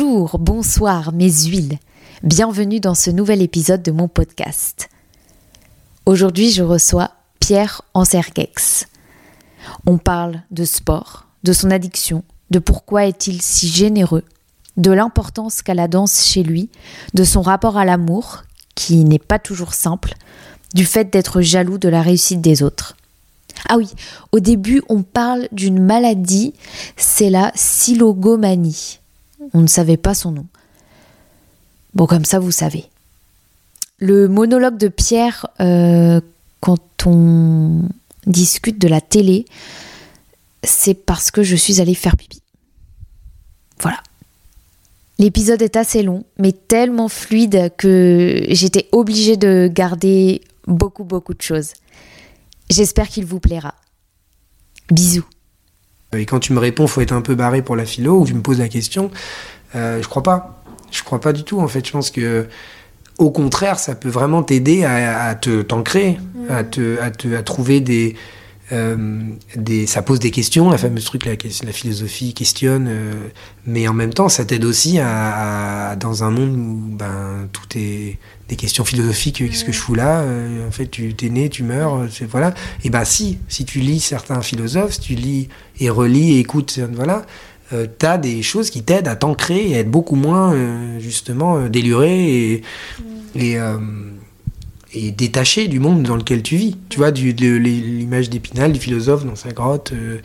Bonjour, bonsoir mes huiles. Bienvenue dans ce nouvel épisode de mon podcast. Aujourd'hui, je reçois Pierre Ansergex. On parle de sport, de son addiction, de pourquoi est-il si généreux, de l'importance qu'a la danse chez lui, de son rapport à l'amour, qui n'est pas toujours simple, du fait d'être jaloux de la réussite des autres. Ah oui, au début, on parle d'une maladie, c'est la silogomanie. On ne savait pas son nom. Bon, comme ça, vous savez. Le monologue de Pierre, euh, quand on discute de la télé, c'est parce que je suis allée faire pipi. Voilà. L'épisode est assez long, mais tellement fluide que j'étais obligée de garder beaucoup, beaucoup de choses. J'espère qu'il vous plaira. Bisous. Et quand tu me réponds, faut être un peu barré pour la philo, ou tu me poses la question, euh, je crois pas. Je crois pas du tout, en fait. Je pense que, au contraire, ça peut vraiment t'aider à, te t'ancrer, à, te, à, te, à trouver des, euh, des, ça pose des questions, la fameuse truc, la, la philosophie questionne, euh, mais en même temps, ça t'aide aussi à, dans un monde où ben, tout est des questions philosophiques. Qu'est-ce que je fous là euh, En fait, tu es né, tu meurs, voilà. Et ben si, si tu lis certains philosophes, si tu lis et relis et écoutes, voilà, euh, tu as des choses qui t'aident à t'ancrer et à être beaucoup moins, justement, déluré et, et et détaché du monde dans lequel tu vis. Tu vois, l'image d'Épinal, du philosophe dans sa grotte, euh,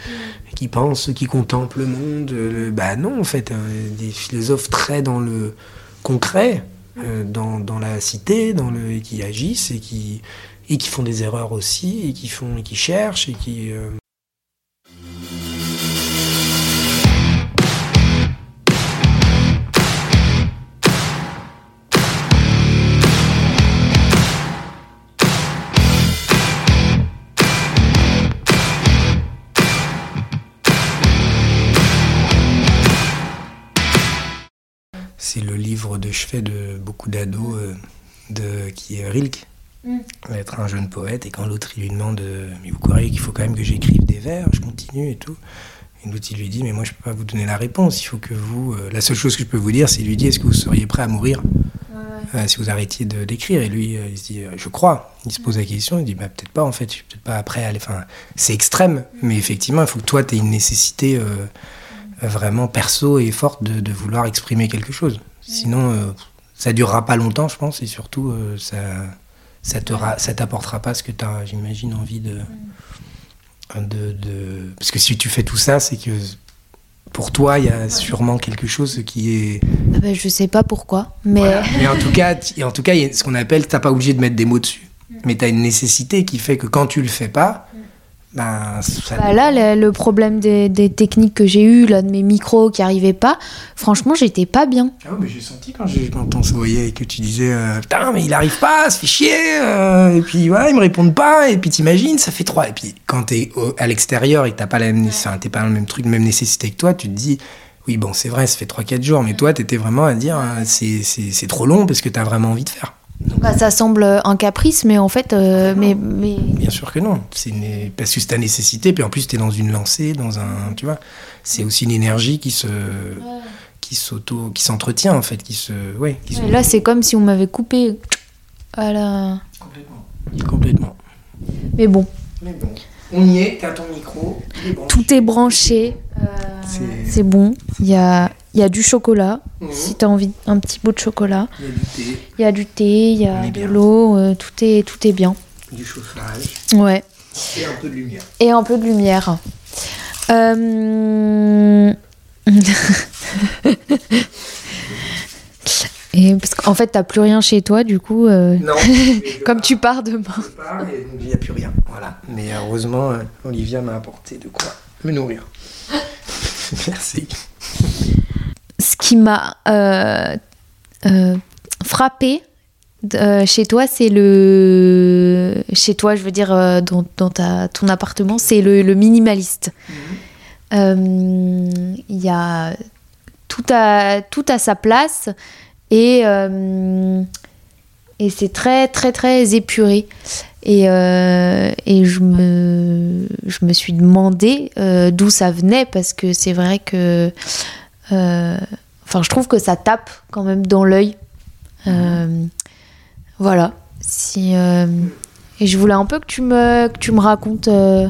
qui pense, qui contemple le monde. Euh, bah non, en fait, hein, des philosophes très dans le concret, euh, dans, dans, la cité, dans le, qui agissent et qui, et qui font des erreurs aussi, et qui, font, et qui cherchent, et qui... de chevet de beaucoup d'ados euh, de, qui est Rilke. Mm. Être un jeune poète, et quand l'autre lui demande euh, Mais vous croyez qu'il faut quand même que j'écrive des vers Je continue et tout. Et l'autre il lui dit Mais moi je peux pas vous donner la réponse, il faut que vous. Euh, la seule chose que je peux vous dire, c'est lui dire Est-ce que vous seriez prêt à mourir? Si vous arrêtiez de d'écrire Et lui, il se dit Je crois. Il se pose la question, il dit bah, Peut-être pas en fait, je suis peut-être pas prêt à aller. Enfin, c'est extrême, mais effectivement, il faut que toi tu aies une nécessité vraiment perso et forte de, vouloir exprimer quelque chose. Sinon, euh, ça durera pas longtemps, je pense, et surtout, euh, ça ça ça t'apportera pas ce que tu as, j'imagine, envie de, de, de, Parce que si tu fais tout ça, c'est que pour toi, il y a sûrement quelque chose qui est. Ah ben, je sais pas pourquoi, mais. Mais en tout cas, en tout cas, il y a ce qu'on appelle, t'as pas obligé de mettre des mots dessus, mais tu as une nécessité qui fait que quand tu le fais pas, ben, bah là, le, problème des, techniques que j'ai eues, là, de mes micros qui arrivaient pas, franchement, j'étais pas bien. Ah mais j'ai senti quand, quand on se voyait et que tu disais euh, Putain, mais il arrive pas, ça fait chier euh, Et puis, voilà, ils me répondent pas, et puis t'imagines, ça fait trois. Et puis, quand t'es à l'extérieur et que t'as pas, la même, t'es pas le même truc, la même nécessité que toi, tu te dis Oui, bon, c'est vrai, ça fait 3-4 jours, mais toi, t'étais vraiment à dire euh, c'est, c'est, c'est trop long parce que t'as vraiment envie de faire. Bah, ça semble un caprice, mais en fait. Euh, mais, mais, Bien sûr que non. C'est une... Parce que c'est ta nécessité, puis en plus, tu es dans une lancée, dans un. Tu vois C'est aussi une énergie qui se. qui s'auto. qui s'entretient, en fait. Qui se. Ouais, Là, c'est comme si on m'avait coupé. Voilà. Complètement. Complètement. Mais bon. Mais bon. On y est, t'as ton micro. Tout est branché. Euh, c'est bon. Il y a y a du chocolat, mhm. si tu as envie un petit bout de chocolat. Il y a du thé. Il y a du thé, il y a de l'eau, euh, tout, est, tout est bien. Du chauffage. Ouais. Et un peu de lumière. Et un peu de lumière. Euh... Et parce qu'en fait, t'as plus rien chez toi, du coup. Euh, non. comme tu pars demain. Je pars et il n'y a plus rien. Voilà. Mais heureusement, euh, Olivia m'a apporté de quoi me nourrir. Merci ce qui m'a euh, euh, frappé euh, chez toi, c'est le. Chez toi, je veux dire, dans, ta, ton appartement, c'est le, minimaliste. Il y a tout à, tout à sa place et, et c'est très, très, très épuré. Et, et je, me, je me suis demandé d'où ça venait parce que c'est vrai que enfin, je trouve que ça tape quand même dans l'œil. Euh, voilà. Si, euh, et je voulais un peu que tu me, que tu me racontes, euh,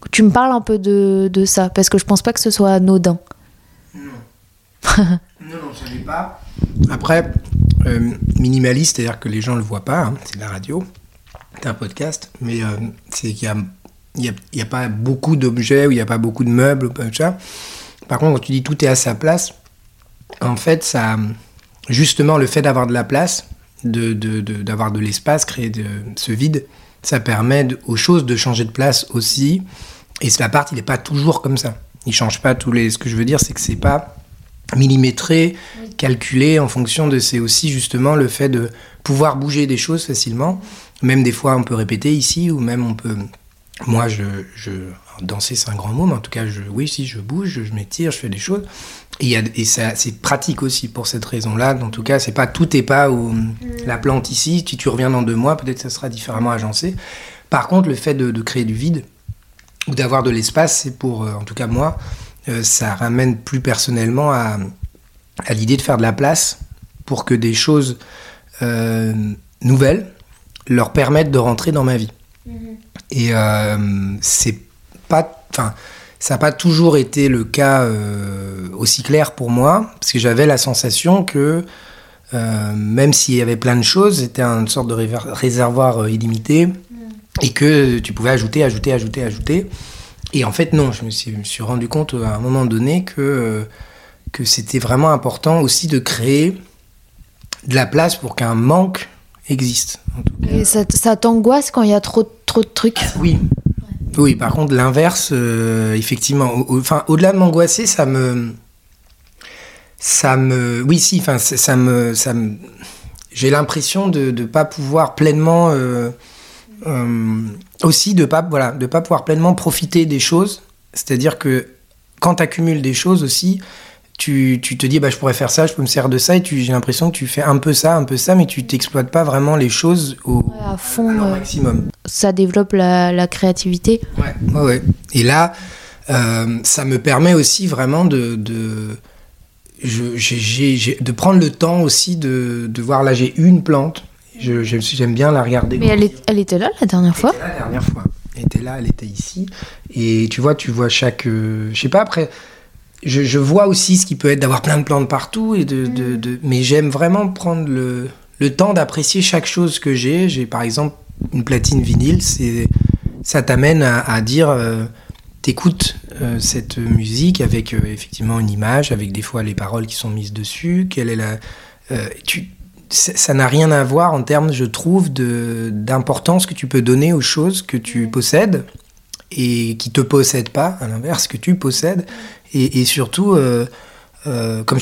que tu me parles un peu de, de ça, parce que je pense pas que ce soit anodin. Non. non, non, ça l'est pas. Après, euh, minimaliste, c'est-à-dire que les gens le voient pas, hein, c'est de la radio, c'est un podcast, mais euh, c'est qu'il y a, pas beaucoup d'objets, ou il n'y a pas beaucoup de meubles, ou pas de ça. Par contre, quand tu dis tout est à sa place, en fait, ça, justement, le fait d'avoir de la place, de, de- de- d'avoir de, l'espace, créer ce vide, ça permet aux choses de changer de place aussi. Et l'appart, il n'est pas toujours comme ça. Il change pas tous les. Ce que je veux dire, c'est que c'est pas millimétré, calculé en fonction de. C'est aussi justement le fait de pouvoir bouger des choses facilement. Même des fois, on peut répéter ici, ou même on peut. Moi, je, je danser, c'est un grand mot, mais en tout cas, je, oui, si je bouge, je, m'étire, je fais des choses. Et, y a, et ça, c'est pratique aussi pour cette raison-là. En tout cas, c'est pas tout est pas au, la plante ici. Si tu reviens dans deux mois, peut-être ça sera différemment agencé. Par contre, le fait de, de créer du vide ou d'avoir de l'espace, c'est pour, euh, en tout cas moi, ça ramène plus personnellement à, à l'idée de faire de la place pour que des choses euh, nouvelles leur permettent de rentrer dans ma vie. Et euh, c'est pas, enfin, ça n'a pas toujours été le cas euh, aussi clair pour moi, parce que j'avais la sensation que euh, même s'il y avait plein de choses, c'était une sorte de réservoir euh, illimité et que tu pouvais ajouter, ajouter, ajouter, ajouter. Et en fait, non, je me suis, je me suis rendu compte à un moment donné que, euh, que c'était vraiment important aussi de créer de la place pour qu'un manque existe. Et ça, ça t'angoisse quand il y a trop, trop de trucs? Oui. Oui, par contre, l'inverse, euh, effectivement, au- au- enfin, au-delà de m'angoisser, ça me. Ça me. Oui, si, enfin, ça ça me. Ça me j'ai l'impression de ne pas pouvoir pleinement. euh, euh, aussi, de pas, voilà, de pas pouvoir pleinement profiter des choses. C'est-à-dire que quand tu accumules des choses aussi, tu, tu te dis, bah, je pourrais faire ça, je peux me servir de ça, et tu- j'ai l'impression que tu fais un peu ça, un peu ça, mais tu t'exploites pas vraiment les choses au, Ouais, à fond. à leur maximum. ça développe la, la créativité. Ouais, ouais, ouais. Et là, euh, ça me permet aussi vraiment de, de, je- de prendre le temps aussi de, de voir. Là, j'ai une plante. Je- je- J'aime bien la regarder. Mais elle, est- elle était là la dernière fois Elle était là la dernière fois. Elle était là, elle était ici. Et tu vois, tu vois chaque. euh, je sais pas, après. Je, je vois aussi ce qui peut être d'avoir plein de plantes partout. Et de, de, de- mais j'aime vraiment prendre le, le temps d'apprécier chaque chose que j'ai. J'ai par exemple une platine vinyle. C'est, ça t'amène à, à dire. euh, T'écoutes euh, cette musique avec euh, effectivement une image, avec des fois les paroles qui sont mises dessus. Quelle est la. euh, tu, ça n'a rien à voir en termes, je trouve, d'importance que tu peux donner aux choses que tu possèdes et qui te possèdent pas, à l'inverse, que tu possèdes. Et, et surtout, euh, euh, comme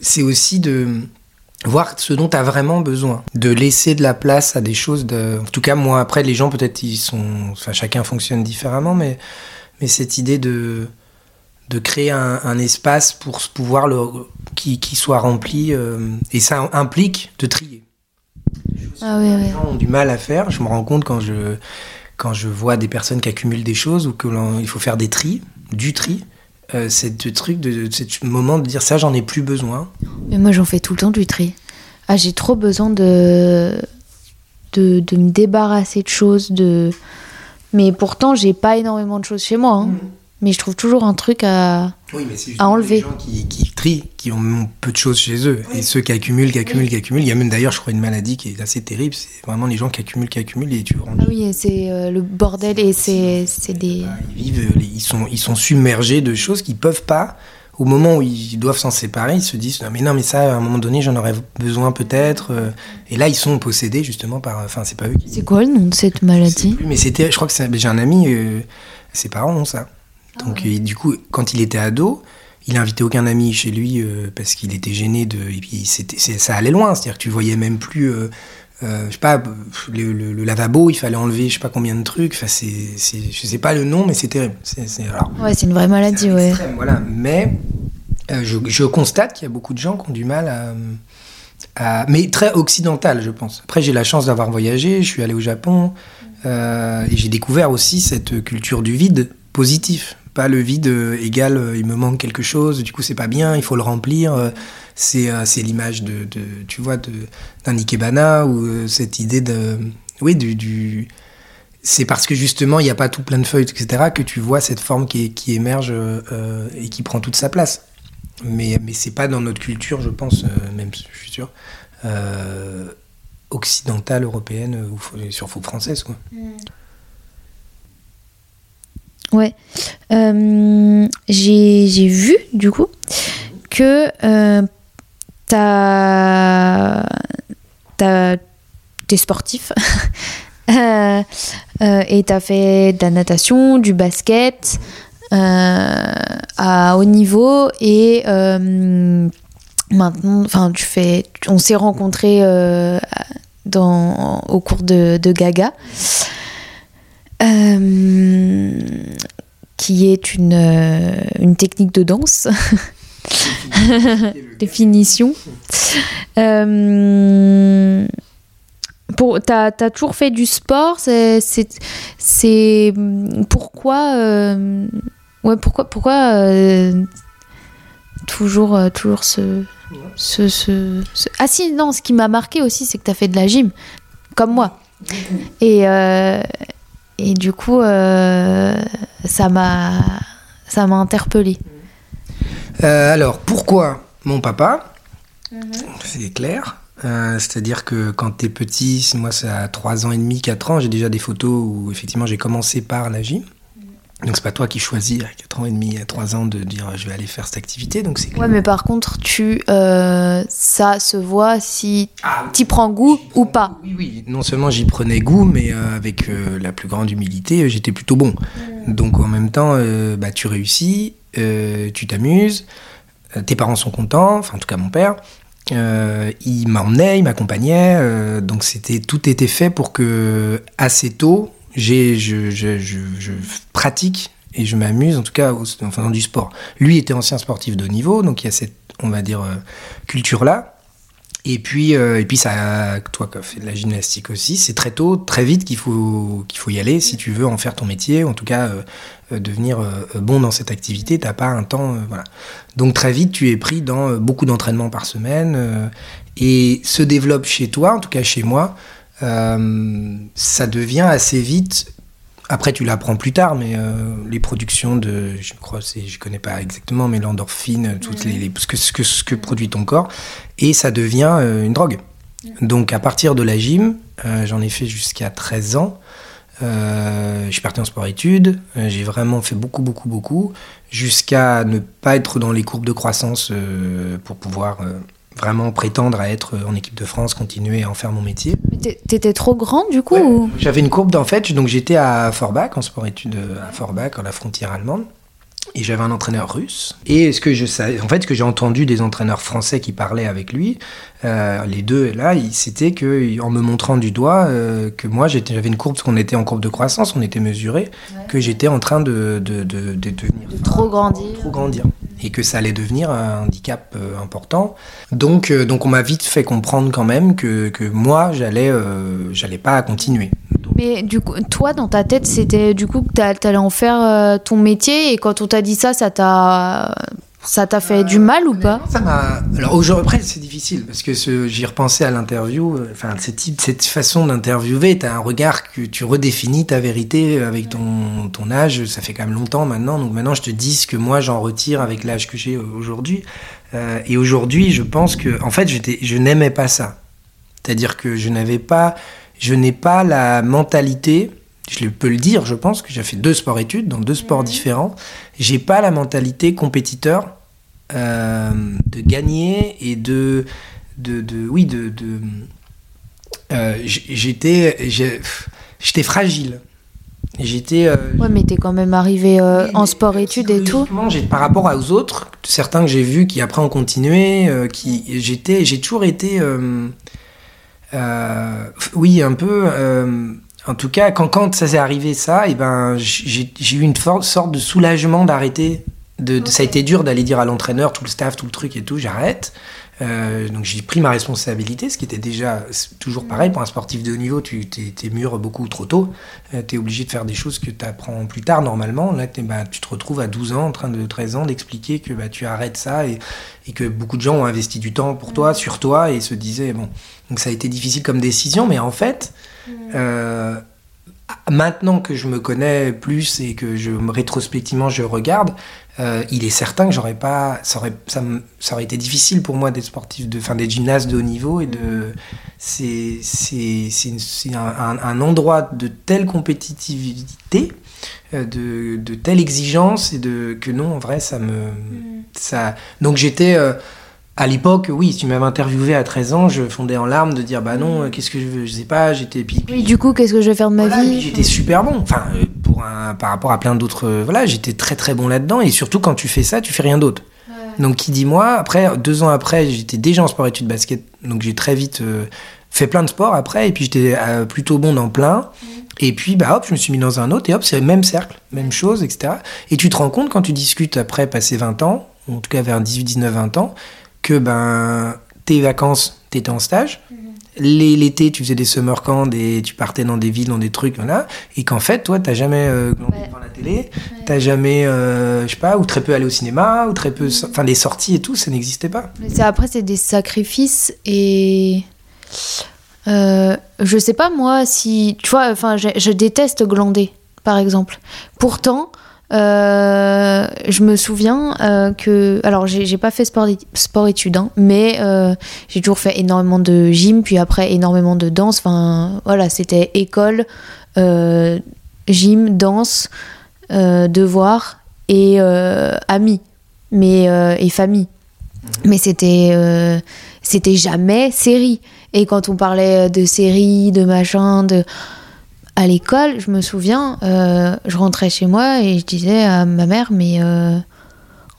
c'est aussi de voir ce dont tu as vraiment besoin, de laisser de la place à des choses. De, en tout cas, moi, après, les gens, peut-être, ils sont. Enfin, chacun fonctionne différemment, mais, mais cette idée de de créer un, un espace pour pouvoir le, qui, qui soit rempli euh, et ça implique de trier. Ah ouais, Les ouais. gens ont du mal à faire. Je me rends compte quand je, quand je vois des personnes qui accumulent des choses ou qu'il faut faire des tris, du tri. Euh, c'est ce truc de, de ce moment de dire ça j'en ai plus besoin Mais moi j'en fais tout le temps du tri. Ah, j'ai trop besoin de, de, de me débarrasser de choses. De... Mais pourtant, j'ai pas énormément de choses chez moi. hein. Mais je trouve toujours un truc à. oui mais c'est À enlever. les gens qui, qui trient qui ont peu de choses chez eux et ceux qui accumulent qui accumulent qui accumulent il y a même d'ailleurs je crois une maladie qui est assez terrible c'est vraiment les gens qui accumulent qui accumulent et tu rends Ah oui, et c'est euh, le bordel et c'est c'est des. Bah, Ils vivent, les- ils sont, ils sont submergés de choses qu'ils peuvent pas. Au moment où ils doivent s'en séparer, ils se disent non mais non mais ça à un moment donné j'en aurais besoin peut-être. euh, Et là ils sont possédés justement par. Enfin c'est pas eux qui. C'est quoi le nom de cette maladie? plus, mais c'était, je crois que c'est- j'ai un ami, euh, ses parents ont ça. Donc euh, du coup quand il était ado, il invitait aucun ami chez lui euh, parce qu'il était gêné de. Et puis c'était, ça allait loin, c'est-à-dire que tu voyais même plus. euh, euh, je sais pas, le, le- le lavabo, il fallait enlever je sais pas combien de trucs. Enfin, c'est, je sais pas le nom, mais c'est terrible. C'est, Ouais, c'est une vraie maladie, ouais. extrême, voilà. Mais je, je constate qu'il y a beaucoup de gens qui ont du mal à, à- mais très occidental, je pense. Après, j'ai la chance d'avoir voyagé. Je suis allé au Japon et j'ai découvert aussi cette culture du vide positif, pas le vide égal, il me manque quelque chose, du coup c'est pas bien, il faut le remplir. c'est c'est l'image de, tu vois, d'un ikebana ou cette idée de, oui, du, c'est parce que justement il n'y a pas tout plein de feuilles, etc., que tu vois cette forme qui, qui émerge et qui prend toute sa place. Mais, mais c'est pas dans notre culture, je pense, même je suis sûr, occidentale, européenne ou surtout française. Quoi. Mm. Ouais. Euh, j'ai vu, du coup, que euh, t'as t'es sportif euh, euh, et t'as fait de la natation, du basket à haut niveau et maintenant, enfin, tu fais, on s'est rencontrés dans, au cours de, de Gaga. Euh, qui est une, euh, une technique de danse. Définition. Euh, pour, t'as, as toujours fait du sport, c'est, c'est, pourquoi, euh, ouais, pourquoi, pourquoi toujours, toujours ce, ce, ce, Ah si, non, ce qui m'a marqué aussi, c'est que tu as fait de la gym, comme moi. Et, et du coup, euh, ça m'a ça m'a interpellée. Euh, alors, pourquoi mon papa? Mhm. C'est clair. Euh, c'est-à-dire que quand tu es petit, moi ça a 3 ans et demi, 4 ans, j'ai déjà des photos où effectivement j'ai commencé par la gym. Donc c'est pas toi qui choisis à 4 ans et demi, à 3 ans de dire je vais aller faire cette activité. Donc c'est Ouais, mais par contre, tu euh, ça se voit si ah, tu prends goût ou pas. Oui, oui, non seulement j'y prenais goût, mais euh, avec euh, la plus grande humilité, j'étais plutôt bon. Donc en même temps, bah, tu réussis, tu t'amuses, tes parents sont contents, enfin en tout cas mon père. il m'emmenait, il m'accompagnait, donc c'était tout était fait pour que assez tôt je, pratique et je m'amuse, en tout cas en faisant du sport. Lui était ancien sportif de haut niveau, donc il y a cette, on va dire, euh, culture-là. Et puis, euh, et puis ça, toi qui as de la gymnastique aussi, c'est très tôt, très vite qu'il faut, qu'il faut y aller si tu veux en faire ton métier, ou en tout cas euh, devenir bon dans cette activité. T'as pas un temps, voilà. Donc très vite, tu es pris dans beaucoup d'entraînements par semaine et se développe chez toi, en tout cas chez moi, ça devient assez vite après, tu l'apprends plus tard, mais euh, les productions de, je crois, c'est, je connais pas exactement, mais l'endorphine, toutes les, ce, que, ce, que, ce que produit ton corps, et ça devient euh, une drogue. Donc, à partir de la gym, j'en ai fait jusqu'à 13 ans. je suis parti en sport-études, j'ai vraiment fait beaucoup, beaucoup, beaucoup, jusqu'à ne pas être dans les courbes de croissance pour pouvoir vraiment prétendre à être en équipe de France, continuer à en faire mon métier. T'étais trop grand du coup J'avais une courbe en fait, donc j'étais à Forbach, en sport-études à Forbach, à la frontière allemande. Et j'avais un entraîneur russe. Et ce que je savais, en fait, ce que j'ai entendu des entraîneurs français qui parlaient avec lui, euh, les deux là, c'était que en me montrant du doigt euh, que moi j'avais une courbe, parce qu'on était en courbe de croissance, on était mesuré, que j'étais en train de, de, de, de devenir. De trop grandir. Trop grandir et que ça allait devenir un handicap euh, important. Donc, euh, donc on m'a vite fait comprendre quand même que, que moi, j'allais euh, j'allais pas continuer. Mais du coup, toi, dans ta tête, c'était du coup que tu allais en faire ton métier et quand on t'a dit ça, ça t'a ça t'a fait du mal ou pas? Ça m'a. Alors aujourd'hui, après, c'est difficile parce que j'y repensais à l'interview. Euh, enfin, cette, façon d'interviewer, tu as un regard que tu redéfinis ta vérité avec ton, âge. Ça fait quand même longtemps maintenant. Donc maintenant, je te dis ce que moi j'en retire avec l'âge que j'ai aujourd'hui. Euh, et aujourd'hui, je pense que, en fait, je n'aimais pas ça. C'est-à-dire que je n'avais pas, je n'ai pas la mentalité je peux le dire, je pense que j'ai fait deux sports-études dans deux sports différents. J'ai pas la mentalité compétiteur euh, de gagner et de, de, de oui, de, de euh, j'étais, j'étais fragile. J'étais. Euh, ouais, mais t'es quand même arrivé en sport-études et tout. Par rapport aux autres, certains que j'ai vus qui après ont continué, qui j'étais, j'ai toujours été, oui, un peu en tout cas, quand, quand ça s'est arrivé ça, et eh ben, j'ai eu une sorte de soulagement d'arrêter De, Ça a été dur d'aller dire à l'entraîneur, tout le staff, tout le truc et tout, j'arrête. Euh, donc j'ai pris ma responsabilité, ce qui était déjà toujours pareil. Pour un sportif de haut niveau, tu t'es mûr beaucoup trop tôt, euh, tu es obligé de faire des choses que tu apprends plus tard normalement. Là, bah, tu te retrouves à 12 ans, en train de 13 ans, d'expliquer que bah, tu arrêtes ça et, et, que beaucoup de gens ont investi du temps pour toi, sur toi et se disaient, bon, donc ça a été difficile comme décision, mais en fait, euh, maintenant que je me connais plus et que je rétrospectivement je regarde, euh, il est certain que j'aurais pas, ça aurait, ça, ça, aurait été difficile pour moi d'être sportif, de, enfin des gymnastes de haut niveau et de, c'est, c'est, c'est un, un, endroit de telle compétitivité, euh, de, de, telle exigence et de que non, en vrai, ça me, mm. ça, donc j'étais euh, à l'époque, oui, si tu m'avais interviewé à 13 ans, je fondais en larmes de dire bah non, mm. qu'est-ce que je veux, je sais pas, j'étais puis, Oui, du coup, qu'est-ce que je vais faire de ma vie J'étais super bon. Enfin, euh, pour un, par rapport à plein d'autres, euh, voilà, j'étais très très bon là-dedans. Et surtout quand tu fais ça, tu fais rien d'autre. Donc qui dit moi Après, deux ans après, j'étais déjà en sport études basket, donc j'ai très vite euh, fait plein de sports après. Et puis j'étais plutôt bon dans plein. Mm. Et puis, bah hop, je me suis mis dans un autre, et hop, c'est le même cercle, même chose, etc. Et tu te rends compte quand tu discutes après passer 20 ans, en tout cas vers 18, 19, 20 ans, que ben, tes vacances, tu étais en stage. Mhm. L'été, tu faisais des summer camps, et tu partais dans des villes, dans des trucs, voilà. Et qu'en fait, toi, t'as jamais euh, devant la télé, t'as jamais, euh, je sais pas, ou très peu allé au cinéma, ou très peu. Enfin, des sorties et tout, ça n'existait pas. Mais après, c'est des sacrifices et. Euh, je sais pas, moi, si. Tu vois, enfin, je, je déteste glander, par exemple. Pourtant. Euh, je me souviens euh, que, alors j'ai pas fait sport, sport hein, mais euh, j'ai toujours fait énormément de gym, puis après énormément de danse. Enfin, voilà, c'était école, gym, danse, devoirs et amis, mais et famille. Mais c'était c'était jamais série. Et quand on parlait de série, de machin, de à l'école, je me souviens, euh, je rentrais chez moi et je disais à ma mère, mais euh,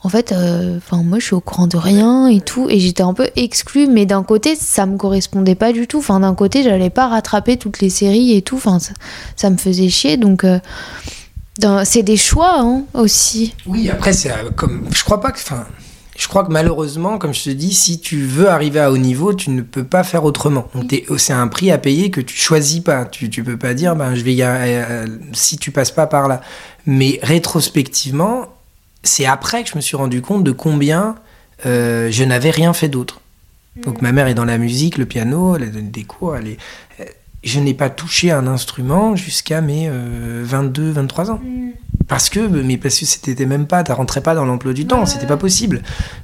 en fait, euh, moi je suis au courant de rien et tout, et j'étais un peu exclue, mais d'un côté ça me correspondait pas du tout. Enfin d'un côté j'allais pas rattraper toutes les séries et tout, enfin ça, me faisait chier, donc c'est des choix hein, aussi. Oui, après c'est comme, je crois pas que, je crois que malheureusement, comme je te dis, si tu veux arriver à haut niveau, tu ne peux pas faire autrement. C'est un prix à payer que tu choisis pas. Tu, tu peux pas dire, ben, je vais y euh, si tu passes pas par là. Mais rétrospectivement, c'est après que je me suis rendu compte de combien euh, je n'avais rien fait d'autre. Donc ma mère est dans la musique, le piano, elle donne des cours, elle est, je n'ai pas touché un instrument jusqu'à mes 22, euh, 23 ans. Mm. Parce que, mais parce que c'était même pas, tu rentrais pas dans l'emploi du temps, c'était pas possible.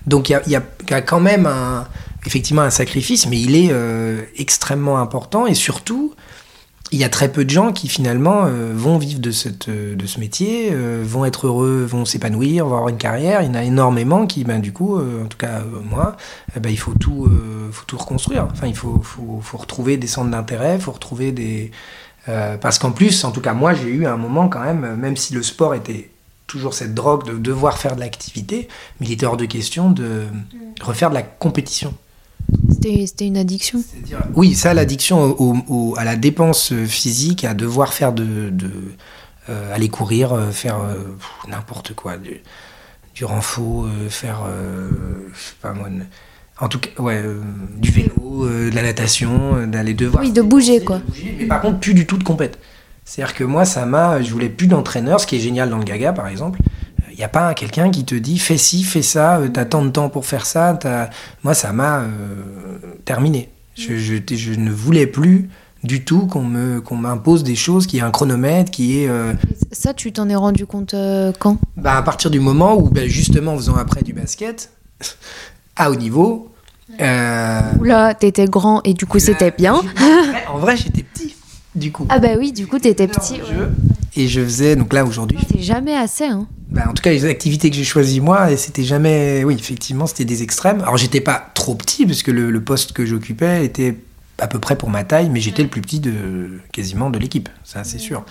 Donc il y a, quand même un, effectivement un sacrifice, mais il est euh, extrêmement important et surtout, il y a très peu de gens qui finalement euh, vont vivre de, cette, de ce métier, euh, vont être heureux, vont s'épanouir, vont avoir une carrière. Il y en a énormément qui, ben, du coup, euh, en tout cas moi, eh ben, il faut tout, faut tout reconstruire. Enfin, il faut, faut, faut retrouver des centres d'intérêt, il faut retrouver des... parce qu'en plus, en tout cas moi, j'ai eu un moment quand même, même si le sport était toujours cette drogue de devoir faire de l'activité, mais il était hors de question de mm. refaire de la compétition. C'était une addiction Oui, ça, l'addiction à la dépense physique, à devoir faire de. de euh, aller courir, euh, faire euh, n'importe quoi, du, du renfort, faire. je sais pas moi. En tout cas, ouais, du vélo, de la natation, d'aller devoir. Oui, de bouger, quoi. mais par contre, plus du tout de compète. C'est-à-dire que moi, ça m'a. Je voulais plus d'entraîneur, ce qui est génial dans le Gaga, par exemple. Il n'y a pas quelqu'un qui te dit fais ci, fais ça, euh, t'as tant de temps pour faire ça. Moi, ça m'a euh, terminé. Je, je, ne voulais plus du tout qu'on me qu'on m'impose des choses, qui est un chronomètre, qui est... Euh, ça, tu t'en es rendu compte quand? Bah, À partir du moment où, bah, justement, en faisant après du basket, à haut niveau... Euh... Oula, t'étais grand et du coup, c'était bien. en vrai, j'étais petit, du coup. Ah bah oui, du coup, t'étais petit. Et je faisais, donc là, aujourd'hui... C'est jamais assez, hein bah, en tout cas, les activités que j'ai choisies moi, et c'était jamais. Oui, effectivement, c'était des extrêmes. Alors, j'étais pas trop petit, parce que le, poste que j'occupais était à peu près pour ma taille, mais j'étais le plus petit de quasiment de l'équipe, ça c'est sûr.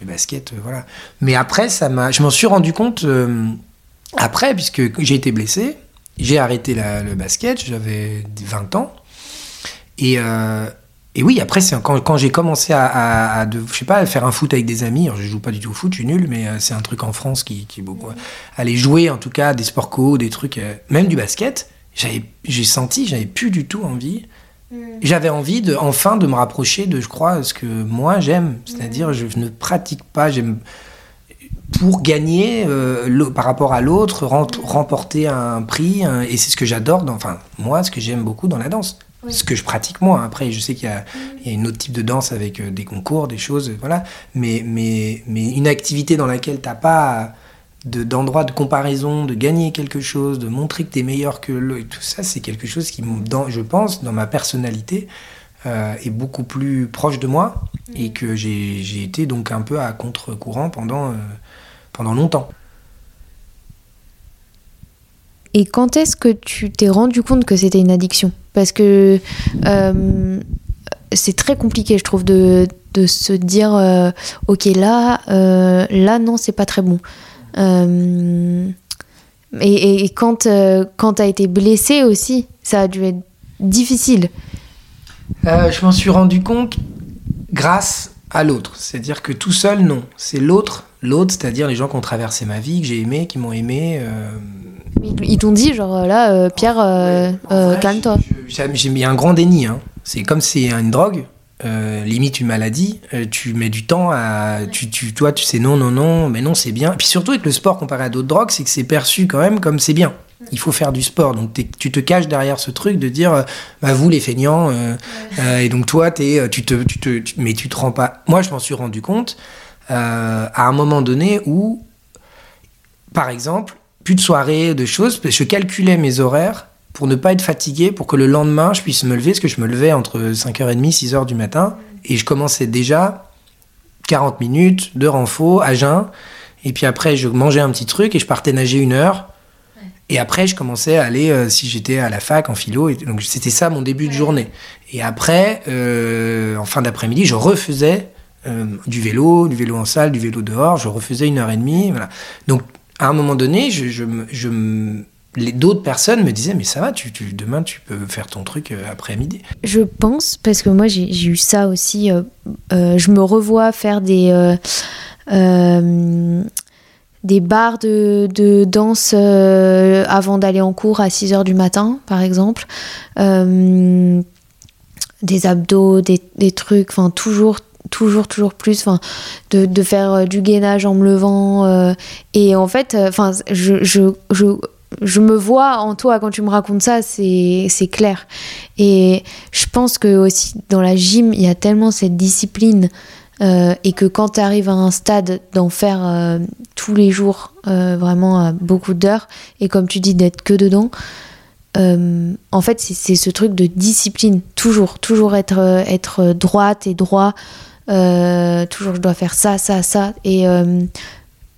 Le basket, euh, voilà. Mais après, ça m'a, je m'en suis rendu compte euh, après, puisque j'ai été blessé, j'ai arrêté le basket, j'avais 20 ans, et, euh, et oui, après, c'est quand, quand j'ai commencé à, à, je sais pas, à faire un foot avec des amis, alors je joue pas du tout au foot, je suis nul, mais euh, c'est un truc en France qui, qui est beaucoup. Aller jouer, en tout cas, des sports co, des trucs, euh, même du basket, j'avais, j'ai senti, j'avais plus du tout envie. Mm. J'avais envie de, enfin, de me rapprocher de, je crois, ce que moi j'aime. C'est-à-dire, mm. je ne pratique pas, j'aime pour gagner euh, par rapport à l'autre, remporter un prix, et c'est ce que j'adore, enfin, moi, ce que j'aime beaucoup dans la danse ce que je pratique moi. Après, je sais qu'il y, a une autre type de danse avec euh, des concours, des choses, voilà. Mais, mais, mais une activité dans laquelle tu n'as pas d'endroit de, comparaison, de gagner quelque chose, de montrer que tu es meilleur que le, tout ça, c'est quelque chose qui, dans, je pense, dans ma personnalité, euh, est beaucoup plus proche de moi et que j'ai été donc un peu à contre-courant pendant, euh, pendant longtemps. Et quand est-ce que tu t'es rendu compte que c'était une addiction? Parce que euh, c'est très compliqué, je trouve, de, de se dire euh, ok là, euh, là non, c'est pas très bon. et, quand, quand tu as été blessé aussi, ça a dû être difficile. je m'en suis rendu compte grâce à l'autre. C'est-à-dire que tout seul, non. C'est l'autre, l'autre, c'est-à-dire les gens qui ont traversé ma vie, que j'ai aimé, qui m'ont aimé. Ils t'ont dit, genre là, euh, Pierre, euh, euh, calme-toi. J'ai mis un grand déni. Hein. C'est comme c'est une drogue, limite une maladie. tu mets du temps à. Tu, tu, toi, tu sais non, non, non, mais non, c'est bien. Et puis surtout avec le sport comparé à d'autres drogues, c'est que c'est perçu quand même comme c'est bien. Il faut faire du sport. Donc tu te caches derrière ce truc de dire, bah, vous les feignants, et donc toi, es, tu te, tu te, mais tu te rends pas. Moi, je m'en suis rendu compte à un moment donné où, par exemple, plus de soirées, de choses. Je calculais mes horaires pour ne pas être fatigué, pour que le lendemain, je puisse me lever, parce que je me levais entre 5h30, 6h du matin, et je commençais déjà 40 minutes de renfort à jeun, et puis après, je mangeais un petit truc, et je partais nager une heure, et après, je commençais à aller, euh, si j'étais à la fac, en philo, et donc c'était ça mon début de journée. Et après, euh, en fin d'après-midi, je refaisais euh, du vélo, du vélo en salle, du vélo dehors, je refaisais une heure et demie, voilà. Donc, à un moment donné, d'autres personnes me disaient mais ça va tu, demain tu peux faire ton truc euh, après midi je pense parce que moi j'ai eu ça aussi euh, je me revois faire des des bars de, de danse avant d'aller en cours à 6 heures du matin par exemple des abdos des, des trucs enfin toujours toujours toujours plus enfin de, de, faire euh, du gainage en me levant euh, et en fait euh, enfin je, je, je, je, me vois en toi quand tu me racontes ça c'est clair. Et je pense que aussi dans la gym il y a tellement cette discipline et que quand tu arrives à un stade d'en faire tous les jours vraiment beaucoup d'heures et comme tu dis d'être que dedans en fait, c'est ce truc de discipline, toujours, toujours être, être droite et droit, euh, toujours je dois faire ça, ça, ça. Et euh,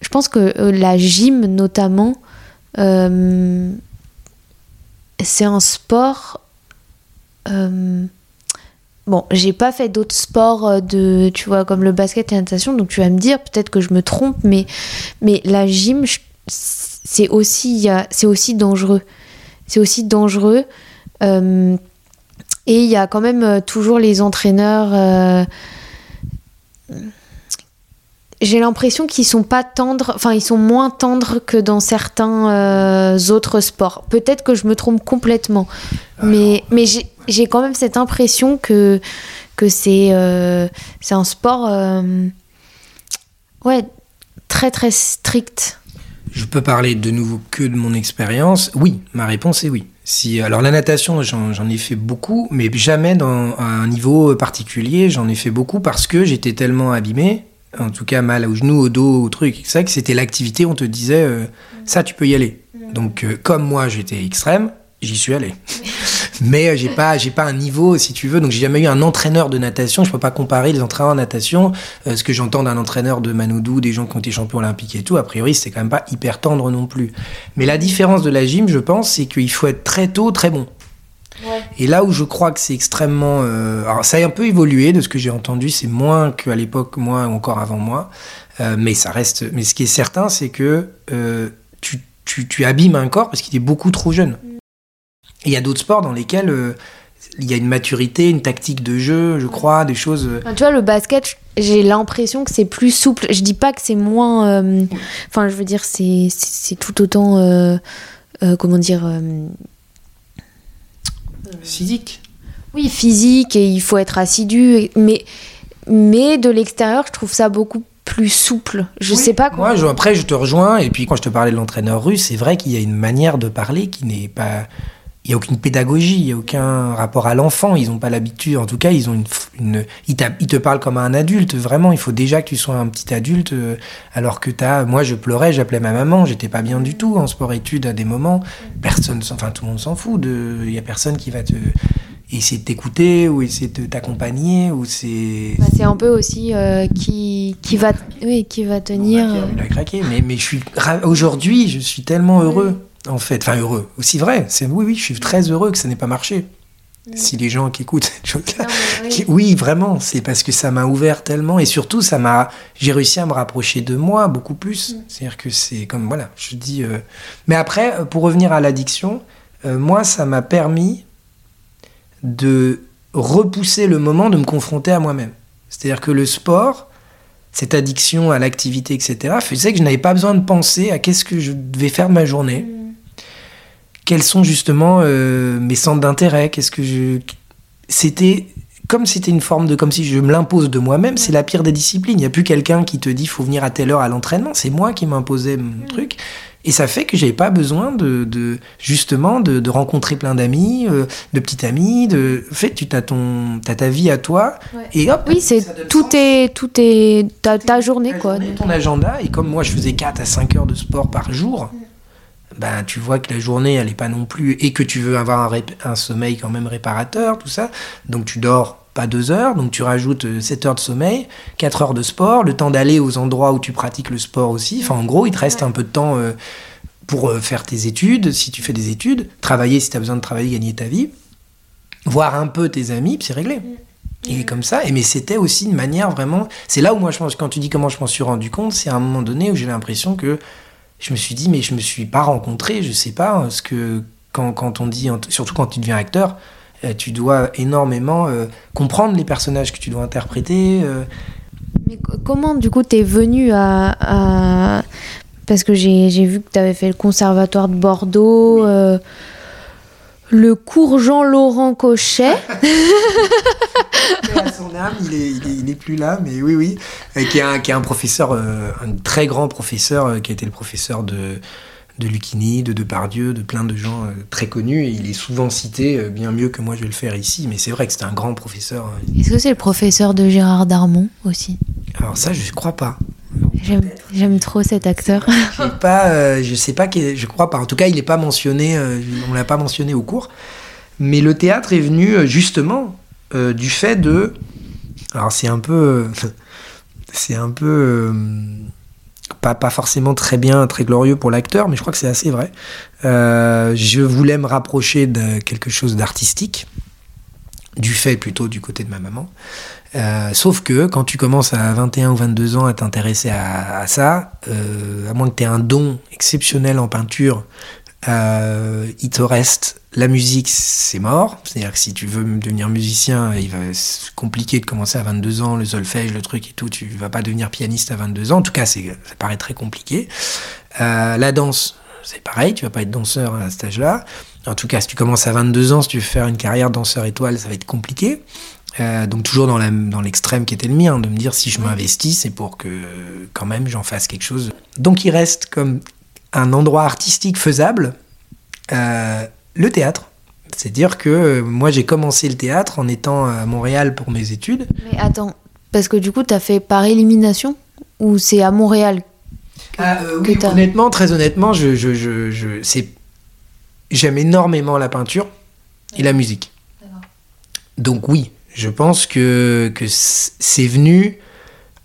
je pense que euh, la gym notamment, c'est un sport. Bon, j'ai pas fait d'autres sports de, tu vois, comme le basket et la natation, donc tu vas me dire peut-être que je me trompe, mais, mais la gym, c'est aussi, c'est aussi dangereux. C'est aussi dangereux. et il y a quand même toujours les entraîneurs j'ai l'impression qu'ils sont pas tendres, enfin ils sont moins tendres que dans certains euh, autres sports. Peut-être que je me trompe complètement, mais, mais j'ai quand même cette impression que, que c'est euh, un sport euh, ouais, très très strict. Je peux parler de nouveau que de mon expérience. Oui, ma réponse est oui. Si, alors la natation, j'en ai fait beaucoup, mais jamais dans un niveau particulier. J'en ai fait beaucoup parce que j'étais tellement abîmé en tout cas mal au genou, au dos, au truc. C'est vrai que c'était l'activité, on te disait, euh, ça tu peux y aller. Donc euh, comme moi j'étais extrême, j'y suis allé. Mais euh, j'ai pas, j'ai pas un niveau, si tu veux. Donc j'ai jamais eu un entraîneur de natation. Je peux pas comparer les entraîneurs de natation. ce que j'entends d'un entraîneur de Manoudou, des gens qui ont été champions olympiques et tout. A priori, c'est quand même pas hyper tendre non plus. Mais la différence de la gym, je pense, c'est qu'il faut être très tôt très bon. Et là où je crois que c'est extrêmement... Euh, alors ça a un peu évolué de ce que j'ai entendu, c'est moins qu'à l'époque, moi ou encore avant moi, euh, mais ça reste... Mais ce qui est certain, c'est que euh, tu, tu, tu, abîmes un corps parce qu'il est beaucoup trop jeune. Il y a d'autres sports dans lesquels il y a une maturité, une tactique de jeu, je crois, des choses. euh, Enfin, tu vois, le basket, j'ai l'impression que c'est plus souple. Je dis pas que c'est moins. euh, Enfin, je veux dire, c'est c'est- c'est tout autant. euh, euh, comment dire euh, physiques. Oui, physique et il faut être assidu. Mais, mais de l'extérieur, je trouve ça beaucoup plus souple. Je Oui. sais pas comment. Moi, je- après, je te rejoins. Et puis, quand je te parlais de l'entraîneur russe, c'est vrai qu'il y a une manière de parler qui n'est pas. Il n'y a aucune pédagogie, il n'y a aucun rapport à l'enfant. Ils n'ont pas l'habitude. En tout cas, ils ont une. une ils, te parlent comme un adulte. Vraiment, il faut déjà que tu sois un petit adulte. euh, alors que t'as. Moi, je pleurais, j'appelais ma maman. J'étais pas bien du tout en sport-études à des moments. Personne. Enfin, tout le monde s'en fout. Il n'y a personne qui va te. Essayer de t'écouter ou essayer de t'accompagner ou c'est. Bah, c'est un peu aussi euh, qui, qui, va, oui, qui va tenir. Euh, craqué, il a craqué. Mais, mais je suis aujourd'hui, je suis tellement heureux, en fait. Enfin, heureux. Aussi vrai. C'est oui, oui, je suis très heureux que ça n'ait pas marché. Si les gens qui écoutent cette chose-là. oui. vraiment. C'est parce que ça m'a ouvert tellement. Et surtout, ça m'a. J'ai réussi à me rapprocher de moi beaucoup plus. C'est-à-dire que c'est comme. Voilà, je dis. euh, Mais après, euh, pour revenir à l'addiction, euh, moi, ça m'a permis de repousser le moment de me confronter à moi-même. C'est-à-dire que le sport, cette addiction à l'activité, etc., faisait que je n'avais pas besoin de penser à qu'est-ce que je devais faire de ma journée, quels sont justement euh, mes centres d'intérêt, qu'est-ce que je... C'était comme c'était une forme de... comme si je me l'impose de moi-même, c'est la pire des disciplines. Il n'y a plus quelqu'un qui te dit faut venir à telle heure à l'entraînement, c'est moi qui m'imposais mon truc. Et ça fait que j'avais pas besoin de, de justement de, de rencontrer plein d'amis, euh, de petits amis. De... En fait, tu as ton, t'as ta vie à toi. Ouais. Et hop, Oui, c'est tout est tout est ta, ta journée Ta quoi. journée, ton agenda. Et comme moi, je faisais 4 à 5 heures de sport par jour, ben, tu vois que la journée, elle n'est pas non plus. Et que tu veux avoir un, sommeil quand même réparateur, tout ça. Donc tu dors pas 2 heures, donc tu rajoutes euh, 7 heures de sommeil, 4 heures de sport, le temps d'aller aux endroits où tu pratiques le sport aussi. Enfin, en gros, il te reste un peu de temps euh, pour euh, faire tes études, si tu fais des études, travailler si tu as besoin de travailler, gagner ta vie, voir un peu tes amis, puis c'est réglé. Et comme ça, et mais c'était aussi une manière vraiment. C'est là où moi je pense, quand tu dis comment je m'en suis rendu compte, c'est à un moment donné où j'ai l'impression que je me suis dit, mais je me suis pas rencontré, je sais pas, ce que quand, quand on dit, surtout quand tu deviens acteur, euh, tu dois énormément euh, comprendre les personnages que tu dois interpréter. euh. Mais co- comment du coup t'es venu à, à- parce que j'ai vu que t'avais fait le conservatoire de Bordeaux, euh, le cours Jean-Laurent Cochet. son âme, il est, il est, il est plus là, mais oui, oui, Euh, qui est un, qui est un professeur, euh, un très grand professeur, euh, qui a été le professeur de, de Lucchini, de Depardieu, de plein de gens euh, très connus, et il est souvent cité, euh, bien mieux que moi je vais le faire ici, mais c'est vrai que c'était un grand professeur. euh. Est-ce que c'est le professeur de Gérard Darmon aussi? Alors ça, je crois pas. J'aime trop cet acteur. J'ai pas, euh, je sais pas, je crois pas. En tout cas, il n'est pas mentionné, euh, on l'a pas mentionné au cours. Mais le théâtre est venu justement euh, du fait de. Alors c'est un peu, c'est un peu pas forcément très bien, très glorieux pour l'acteur, mais je crois que c'est assez vrai. Euh, je voulais me rapprocher de quelque chose d'artistique, du fait plutôt du côté de ma maman. Euh, sauf que quand tu commences à 21 ou 22 ans à t'intéresser à, à ça, euh, à moins que tu aies un don exceptionnel en peinture, euh, il te reste la musique, c'est mort. C'est-à-dire que si tu veux devenir musicien, il va compliqué de commencer à 22 ans, le solfège, le truc et tout. Tu vas pas devenir pianiste à 22 ans. En tout cas, ça paraît très compliqué. Euh, la danse, c'est pareil. Tu vas pas être danseur à cet âge-là. En tout cas, si tu commences à 22 ans, si tu veux faire une carrière danseur étoile, ça va être compliqué. Euh, donc toujours dans, dans l'extrême qui était le mien, de me dire si je m'investis, c'est pour que quand même j'en fasse quelque chose. Donc il reste comme un endroit artistique faisable, euh, le théâtre. C'est-à-dire que euh, moi j'ai commencé le théâtre en étant à Montréal pour mes études. Mais attends, parce que du coup t'as fait par élimination ou c'est à Montréal Ah, euh, que oui, honnêtement, très honnêtement, je, je, je, je- c'est, j'aime énormément la peinture et la musique. Donc oui, je pense que, que c'est venu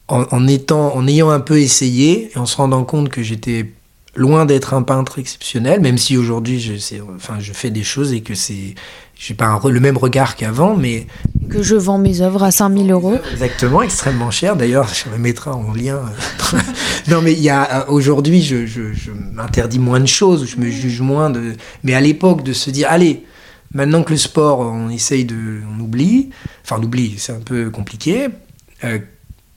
en, en étant, en ayant un peu essayé et en se rendant compte que j'étais loin d'être un peintre exceptionnel, même si aujourd'hui je, sais- enfin, je fais des choses et que c'est, j'ai pas un le même regard qu'avant, mais que je vends mes œuvres à 5000 euros. Exactement, extrêmement cher. D'ailleurs, je me mettrai en lien. euh, non, mais il y a euh, aujourd'hui, je, je, je m'interdis moins de choses, je me juge moins de. Mais à l'époque, de se dire, allez, Maintenant que le sport, on essaye de, on oublie, enfin on oublie, c'est un peu compliqué. Euh,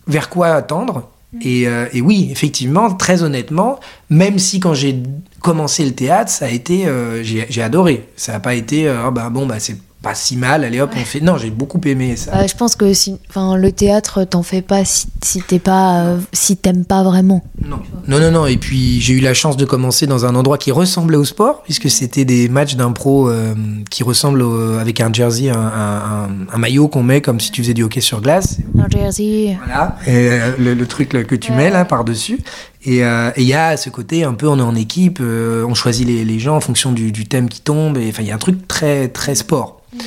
vers quoi attendre et, euh, et, oui, effectivement, très honnêtement, même si quand j'ai commencé le théâtre, ça a été, euh, j'ai adoré. Ça n'a pas été, euh, bah, bon, bah, c'est pas si mal, allez hop, on fait. Non, j'ai beaucoup aimé ça. Euh, je pense que si, enfin, le théâtre, t'en fais pas si, si t'es pas, euh, si t'aimes pas vraiment. Non. non, non, non. Et puis j'ai eu la chance de commencer dans un endroit qui ressemblait au sport, puisque c'était des matchs d'impro euh, qui ressemblent au, avec un jersey, un, un, un maillot qu'on met comme si tu faisais du hockey sur glace. Un jersey. Voilà. Et le, le, truc là, que tu mets là par dessus. Et il euh, y a ce côté un peu, on est en équipe, euh, on choisit les, les, gens en fonction du, du thème qui tombe. Enfin, il y a un truc très, très sport. Mmh.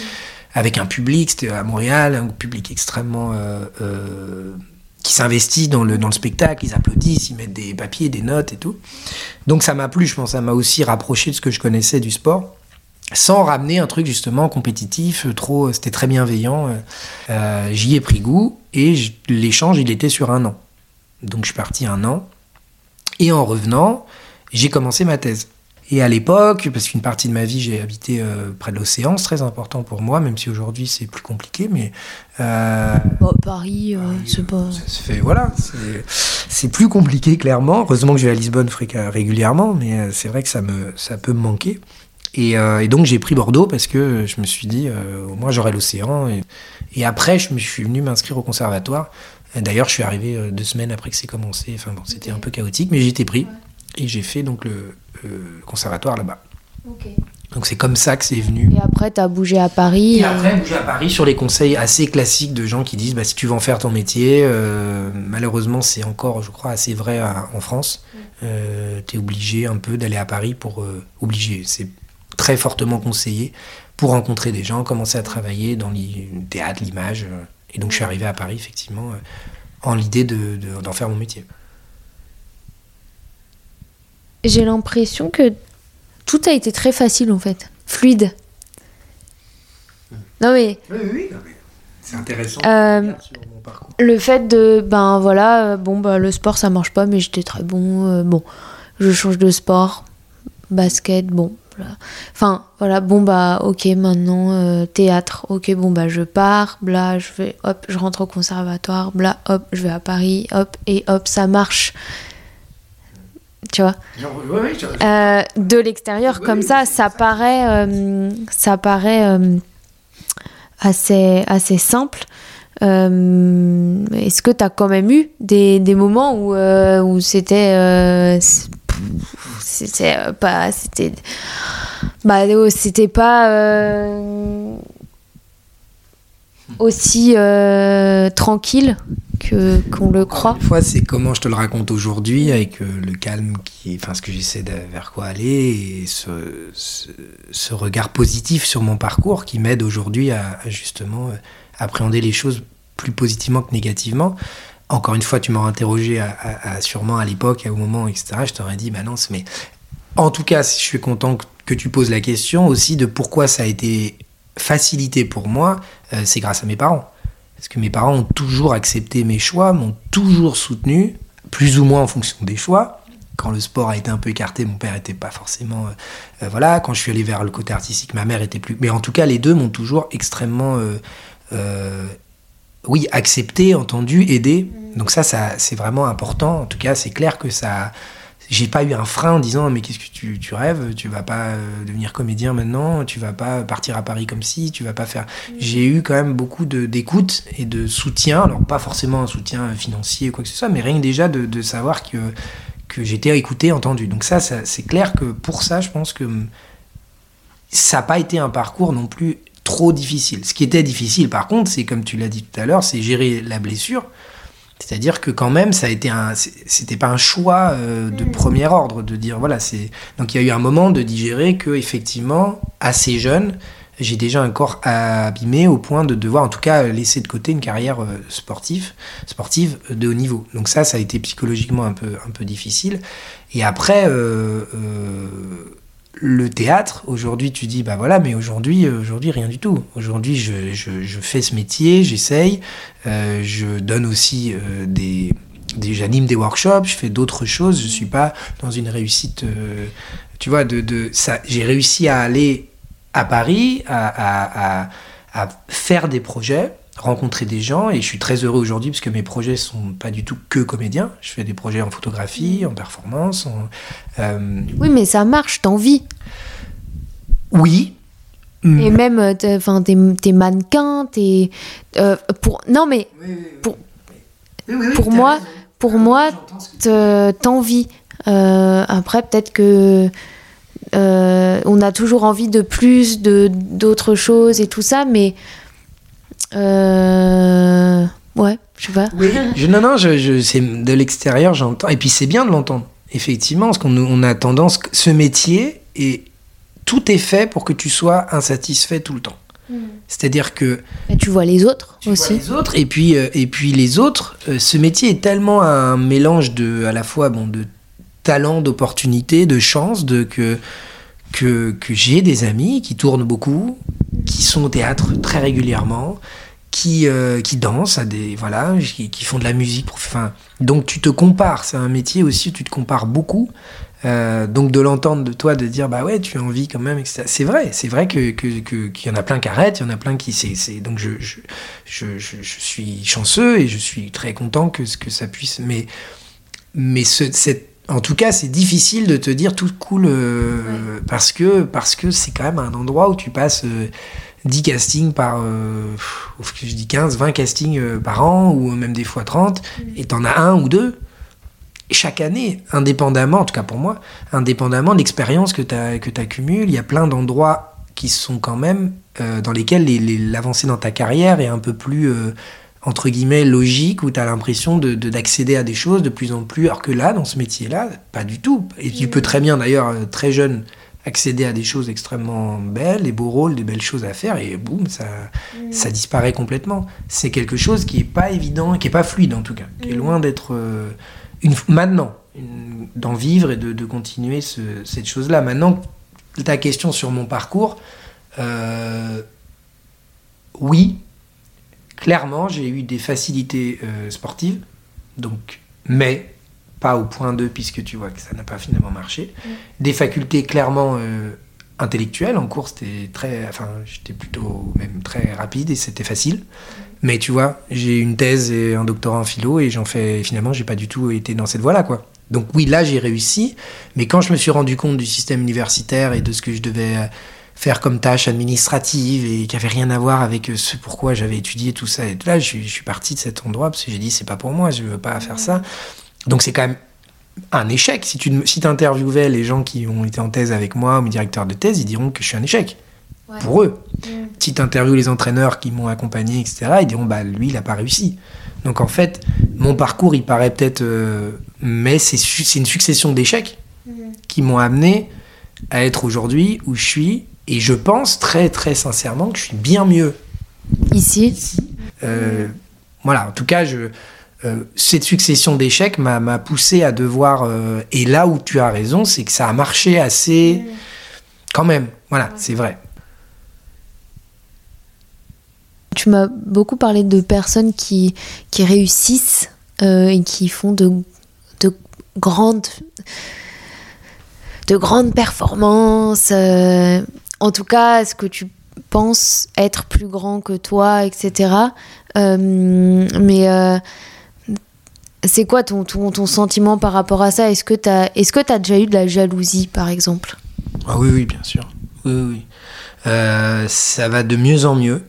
Avec un public, c'était à Montréal, un public extrêmement. Euh, euh, qui s'investit dans le, spectacle, ils applaudissent, ils mettent des papiers, des notes et tout. Donc ça m'a plu, je pense, ça m'a aussi rapproché de ce que je connaissais du sport sans ramener un truc justement compétitif, trop, c'était très bienveillant. Euh, J'y ai pris goût et l'échange, il était sur un an. Donc je suis parti un an. Et en revenant, j'ai commencé ma thèse. Et à l'époque, parce qu'une partie de ma vie, j'ai habité euh, près de l'océan, c'est très important pour moi, même si aujourd'hui c'est plus compliqué, mais... Euh, bon, Paris, euh, c'est pas... Ça se fait, voilà, c'est plus compliqué, clairement. Heureusement que je vais à Lisbonne régulièrement, mais c'est vrai que ça, me, ça peut me manquer. Et, euh, et donc j'ai pris Bordeaux parce que je me suis dit, euh, au moins j'aurai l'océan. Et, et, après, je me suis venu m'inscrire au conservatoire. D'ailleurs, je suis arrivé euh, deux semaines après que c'est commencé. Enfin bon, c'était un peu chaotique, mais été pris. Et j'ai fait donc le, le conservatoire là-bas. Okay. Donc c'est comme ça que c'est venu. Et après, tu as bougé à Paris. Et après, bougé à Paris sur les conseils assez classiques de gens qui disent bah, si tu veux en faire ton métier, euh, malheureusement, c'est encore, je crois, assez vrai à, en France. Euh, tu es obligé un peu d'aller à Paris pour. Euh, obligé, c'est très fortement conseillé pour rencontrer des gens, commencer à travailler dans le théâtre, l'image. Et donc je suis arrivé à Paris, effectivement, en l'idée d'en de, de, faire mon métier. J'ai l'impression que tout a été très facile en fait, fluide. Non mais. Oui, oui, non, mais c'est intéressant. Euh, le fait de, ben voilà, bon bah le sport ça marche pas, mais j'étais très bon. Euh, bon, je change de sport, basket, bon. Enfin voilà, bon bah ok maintenant euh, théâtre, ok bon bah je pars, bla, je vais, hop, je rentre au conservatoire, bla, hop, je vais à Paris, hop et hop ça marche tu vois. Ouais, ouais, euh, de l'extérieur, comme ça, ça paraît, euh, ça paraît euh, assez, assez simple. Est-ce que tu as quand même eu des, des moments où, où c'était. c'était pas. C'était. Bah, c'était pas. aussi tranquille? Que qu'on le croit. Une fois, c'est comment je te le raconte aujourd'hui, avec euh, le calme qui, enfin, ce que j'essaie de vers quoi aller, et ce, regard positif sur mon parcours qui m'aide aujourd'hui à, à, justement euh, appréhender les choses plus positivement que négativement. Encore une fois, tu m'aurais interrogé à, sûrement à l'époque, au moment, etc. Je t'aurais dit, bah non, mais en tout cas, je suis content que, que tu poses la question aussi de pourquoi ça a été facilité pour moi, euh, c'est grâce à mes parents. Parce que mes parents ont toujours accepté mes choix, m'ont toujours soutenu, plus ou moins en fonction des choix. Quand le sport a été un peu écarté, mon père n'était pas forcément. Euh, euh, voilà, quand je suis allé vers le côté artistique, ma mère était plus. Mais en tout cas, les deux m'ont toujours extrêmement. Euh, oui, accepté, entendu, aidé. Donc, ça, ça c'est vraiment important. En tout cas, c'est clair que ça j'ai pas eu un frein en disant mais qu'est-ce que tu, tu, rêves? Tu vas pas euh, devenir comédien maintenant tu vas pas partir à Paris comme si tu vas pas faire. J'ai eu quand même beaucoup d'écoute et de soutien alors pas forcément un soutien financier ou quoi que ce soit mais rien que déjà de, de savoir que que j'étais écouté entendu. Donc ça, ça c'est clair que pour ça je pense que ça n'a pas été un parcours non plus trop difficile. Ce qui était difficile par contre c'est comme tu l'as dit tout à l'heure c'est gérer la blessure c'est-à-dire que quand même, ça a été un, c'était pas un choix euh, de premier ordre de dire voilà c'est. Donc il y a eu un moment de digérer que effectivement, assez jeune, j'ai déjà un corps abîmé au point de devoir en tout cas laisser de côté une carrière euh, sportive, sportive de haut niveau. Donc ça, ça a été psychologiquement un peu, un peu difficile. Et après. Euh, euh, le théâtre, aujourd'hui tu dis, bah voilà, mais aujourd'hui, aujourd'hui rien du tout. Aujourd'hui je, je, fais ce métier, j'essaye, euh, je donne aussi euh, des, j'anime des workshops, je fais d'autres choses, je suis pas dans une réussite, euh, tu vois, de, de ça, j'ai réussi à aller à Paris à, à, faire des projets, rencontrer des gens. Et je suis très heureux aujourd'hui parce que mes projets sont pas du tout que comédiens. Je fais des projets en photographie, en performance. Euh, oui, mais ça marche, t'en vis. Oui, et même, euh, enfin, tes, tes, mannequins, tes, euh, pour, non mais pour, pour moi, pour moi, t'envie. Euh, après, peut-être que euh, on a toujours envie de plus, de d'autres choses et tout ça, mais euh, ouais, je sais pas. Oui. je, non, non, je, je c'est de l'extérieur, j'entends. Et puis c'est bien de l'entendre, effectivement, parce qu'on on a tendance, ce métier et tout est fait pour que tu sois insatisfait tout le temps. Hmm. C'est-à-dire que tu vois les autres tu aussi. Vois les autres et puis euh, et puis les autres. Euh, ce métier est tellement un mélange de à la fois bon de talent, d'opportunité, de chance, de que que, que j'ai des amis qui tournent beaucoup, qui sont au théâtre très régulièrement, qui, euh, qui dansent à des voilà, qui, qui, font de la musique. Enfin, donc tu te compares. C'est un métier aussi où tu te compares beaucoup. Euh, donc de l'entendre de toi, de dire bah ouais, tu as envie quand même, C'est vrai, c'est vrai que qu'il que, y en a plein qui arrêtent, il y en a plein qui c'est donc je je, je, je, suis chanceux et je suis très content que que ça puisse. Mais mais ce, cette en tout cas, c'est difficile de te dire tout cool euh, parce que parce que c'est quand même un endroit où tu passes 10 euh, castings par je dis 15, 20 castings par an ou même des fois 30 mm. et t'en as un ou deux chaque année, indépendamment, en tout cas pour moi, indépendamment de l'expérience que tu accumules, il y a plein d'endroits qui sont quand même euh, dans lesquels l'avancée dans ta carrière est un peu plus, euh, entre guillemets, logique, où tu as l'impression d'accéder de, à des choses de plus en plus, alors que là, dans ce métier-là, pas du tout. Et tu peux très bien, d'ailleurs, euh, très jeune, accéder à des choses extrêmement belles, des beaux rôles, des belles choses à faire, et boum, ça, ça disparaît complètement. C'est quelque chose qui est pas évident, qui est pas fluide en tout cas, qui est loin d'être maintenant, d'en vivre et de, continuer cette chose-là. Maintenant, ta question sur mon parcours, euh, oui, clairement, j'ai eu des facilités euh, sportives, donc, mais pas au point 2, puisque tu vois que ça n'a pas finalement marché. Mm. Des facultés clairement euh, intellectuelles, en cours, c'était très, enfin, j'étais plutôt même très rapide et c'était facile. Mais tu vois, j'ai une thèse et un doctorat en philo et j'en fais finalement, j'ai pas du tout été dans cette voie-là, quoi. Donc oui, là j'ai réussi, mais quand je me suis rendu compte du système universitaire et de ce que je devais faire comme tâche administrative et qui avait rien à voir avec ce pourquoi j'avais étudié tout ça et là, je, suis parti de cet endroit parce que j'ai dit c'est pas pour moi, je veux pas faire ça. Donc c'est quand même un échec. Si tu si interviewais les gens qui ont été en thèse avec moi mes directeurs de thèse, ils diront que je suis un échec pour eux. Si tu interviews les entraîneurs qui m'ont accompagné, etc., ils diront bah lui, il n'a pas réussi. Donc en fait, mon parcours, il paraît peut-être. Euh, mais c'est une succession d'échecs qui m'ont amené à être aujourd'hui où je suis. Et je pense très, très sincèrement que je suis bien mieux. Ici, euh, Voilà, en tout cas, je. Euh, cette succession d'échecs m'a poussé à devoir. et là où tu as raison, c'est que ça a marché assez. Quand même, voilà, c'est vrai. Tu m'as beaucoup parlé de personnes qui, qui réussissent euh, et qui font de, de, grandes, de grandes performances. Euh, en tout cas, est-ce que tu penses être plus grand que toi, etc. Euh, mais c'est quoi ton, ton, ton, sentiment par rapport à ça? Est-ce que tu as, est as déjà eu de la jalousie, par exemple? Ah Oui, oui, bien sûr. Oui, oui. ça va de mieux en mieux.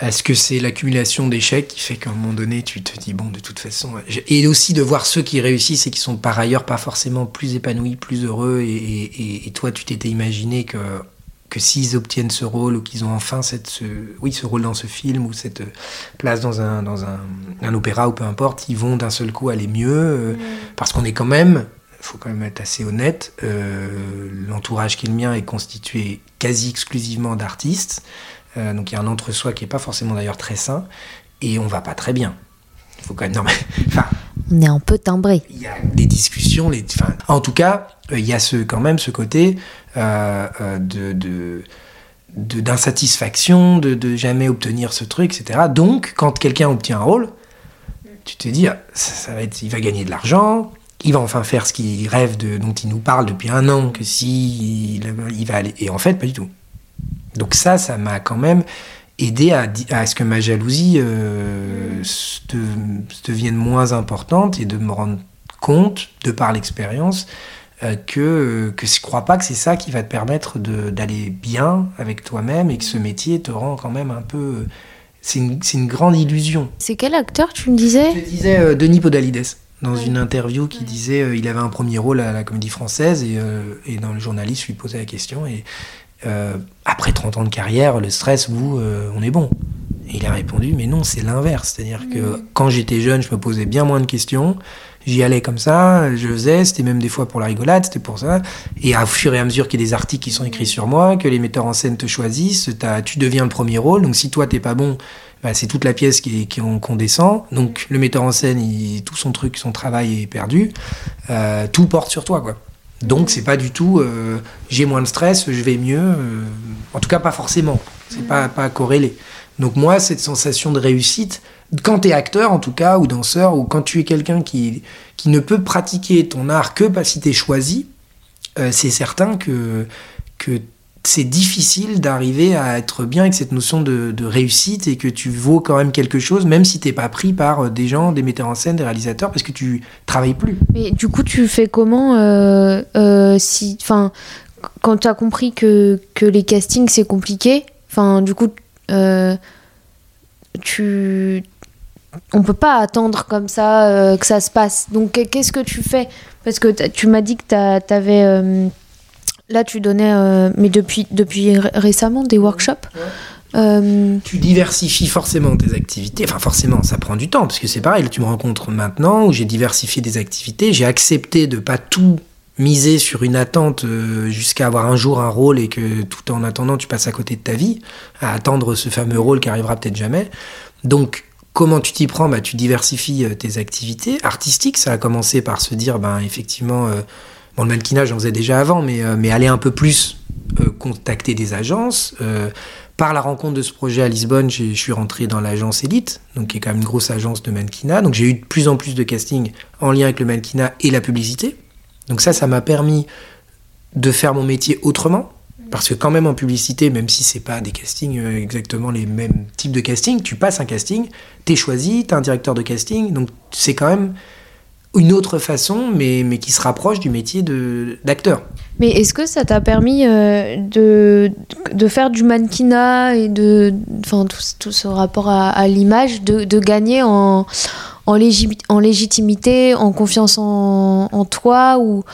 Est-ce que c'est l'accumulation d'échecs qui fait qu'à un moment donné, tu te dis, bon, de toute façon. Et aussi de voir ceux qui réussissent et qui sont par ailleurs pas forcément plus épanouis, plus heureux, et, toi, tu t'étais imaginé que, que s'ils obtiennent ce rôle ou qu'ils ont enfin cette, ce, oui, ce rôle dans ce film ou cette place dans un, dans un, un opéra ou peu importe, ils vont d'un seul coup aller mieux. Euh, mm. Parce qu'on est quand même, il faut quand même être assez honnête, euh, l'entourage qui est le mien est constitué quasi exclusivement d'artistes. Euh, donc il y a un entre-soi qui n'est pas forcément d'ailleurs très sain, et on va pas très bien. Il faut quand même. Non, mais, enfin, on est un peu timbré. Il y a des discussions, les, enfin, en tout cas, euh, il y a ce, quand même ce côté euh, de, de d'insatisfaction, de, de, jamais obtenir ce truc, etc. Donc, quand quelqu'un obtient un rôle, tu te dis, ah, ça, va être, il va gagner de l'argent, il va enfin faire ce qu'il rêve de, dont il nous parle depuis un an, que si il, il va aller. Et en fait, pas du tout. Donc ça, ça m'a quand même aidé à, à, ce que ma jalousie euh, devienne moins importante et de me rendre compte, de par l'expérience, euh, que, que je crois pas que c'est ça qui va te permettre d'aller bien avec toi-même et que ce métier te rend quand même un peu... C'est une, une, grande illusion. C'est quel acteur tu me disais? Je disais euh, Denis Podalides dans une interview qui disait euh, il avait un premier rôle à la comédie française et, euh, et dans le journaliste lui posait la question et euh, après 30 ans de carrière le stress vous on est bon. Et il a répondu mais non c'est l'inverse. C'est à dire que quand j'étais jeune je me posais bien moins de questions. J'y allais comme ça je faisais. C'était même des fois pour la rigolade c'était pour ça. Et au fur et à mesure qu'il y a des articles qui sont écrits sur moi que les metteurs en scène te choisissent tu deviens le premier rôle. Donc si toi t'es pas bon bah, c'est toute la pièce qui, qui qu'on descend. Donc le metteur en scène, il, tout son truc, son travail est perdu. Euh, tout porte sur toi, quoi. Donc c'est pas du tout euh, j'ai moins de stress, je vais mieux. Euh, en tout cas, pas forcément. C'est pas, pas corrélé. Donc moi, cette sensation de réussite, quand tu es acteur en tout cas, ou danseur, ou quand tu es quelqu'un qui, qui ne peut pratiquer ton art que parce qu'il t'est choisi, c'est certain que, que c'est difficile d'arriver à être bien avec cette notion de, réussite et que tu vaux quand même quelque chose, même si t'es pas pris par euh, des gens, des metteurs en scène, des réalisateurs, parce que tu travailles plus. Mais du coup, tu fais comment euh, euh, si, enfin, quand tu as compris que, que les castings c'est compliqué, enfin, du coup, tu on peut pas attendre comme ça que ça se passe. Donc qu'est-ce que tu fais? Parce que tu m'as dit que tu avais Là, tu donnais, euh, mais depuis, depuis récemment, des workshops. Euh, tu diversifies forcément tes activités. Enfin, forcément, ça prend du temps, parce que c'est pareil. tu me rencontres maintenant où j'ai diversifié des activités. J'ai accepté de pas tout miser sur une attente euh, jusqu'à avoir un jour un rôle et que tout en attendant, tu passes à côté de ta vie, à attendre ce fameux rôle qui arrivera peut-être jamais. Donc, comment tu t'y prends? Bah, Tu diversifies tes activités artistiques. Ça a commencé par se dire, ben, effectivement Bon, le mannequinage, j'en faisais déjà avant, mais, euh, mais aller un peu plus euh, contacter des agences. Euh, par la rencontre de ce projet à Lisbonne, je suis rentré dans l'agence Elite, donc qui est quand même une grosse agence de mannequinat. Donc j'ai eu de plus en plus de casting en lien avec le mannequinat et la publicité. Donc ça, ça m'a permis de faire mon métier autrement. Parce que quand même en publicité, même si c'est pas des castings exactement les mêmes types de casting, tu passes un casting, t'es choisi, t'as un directeur de casting, donc c'est quand même une autre façon, mais, mais qui se rapproche du métier d'acteur. Mais est-ce que ça t'a permis euh, de, de faire du mannequinat et de, enfin, tout, tout ce rapport à, l'image, de, de, gagner en, en, en, légitimité, en confiance en, en toi ou,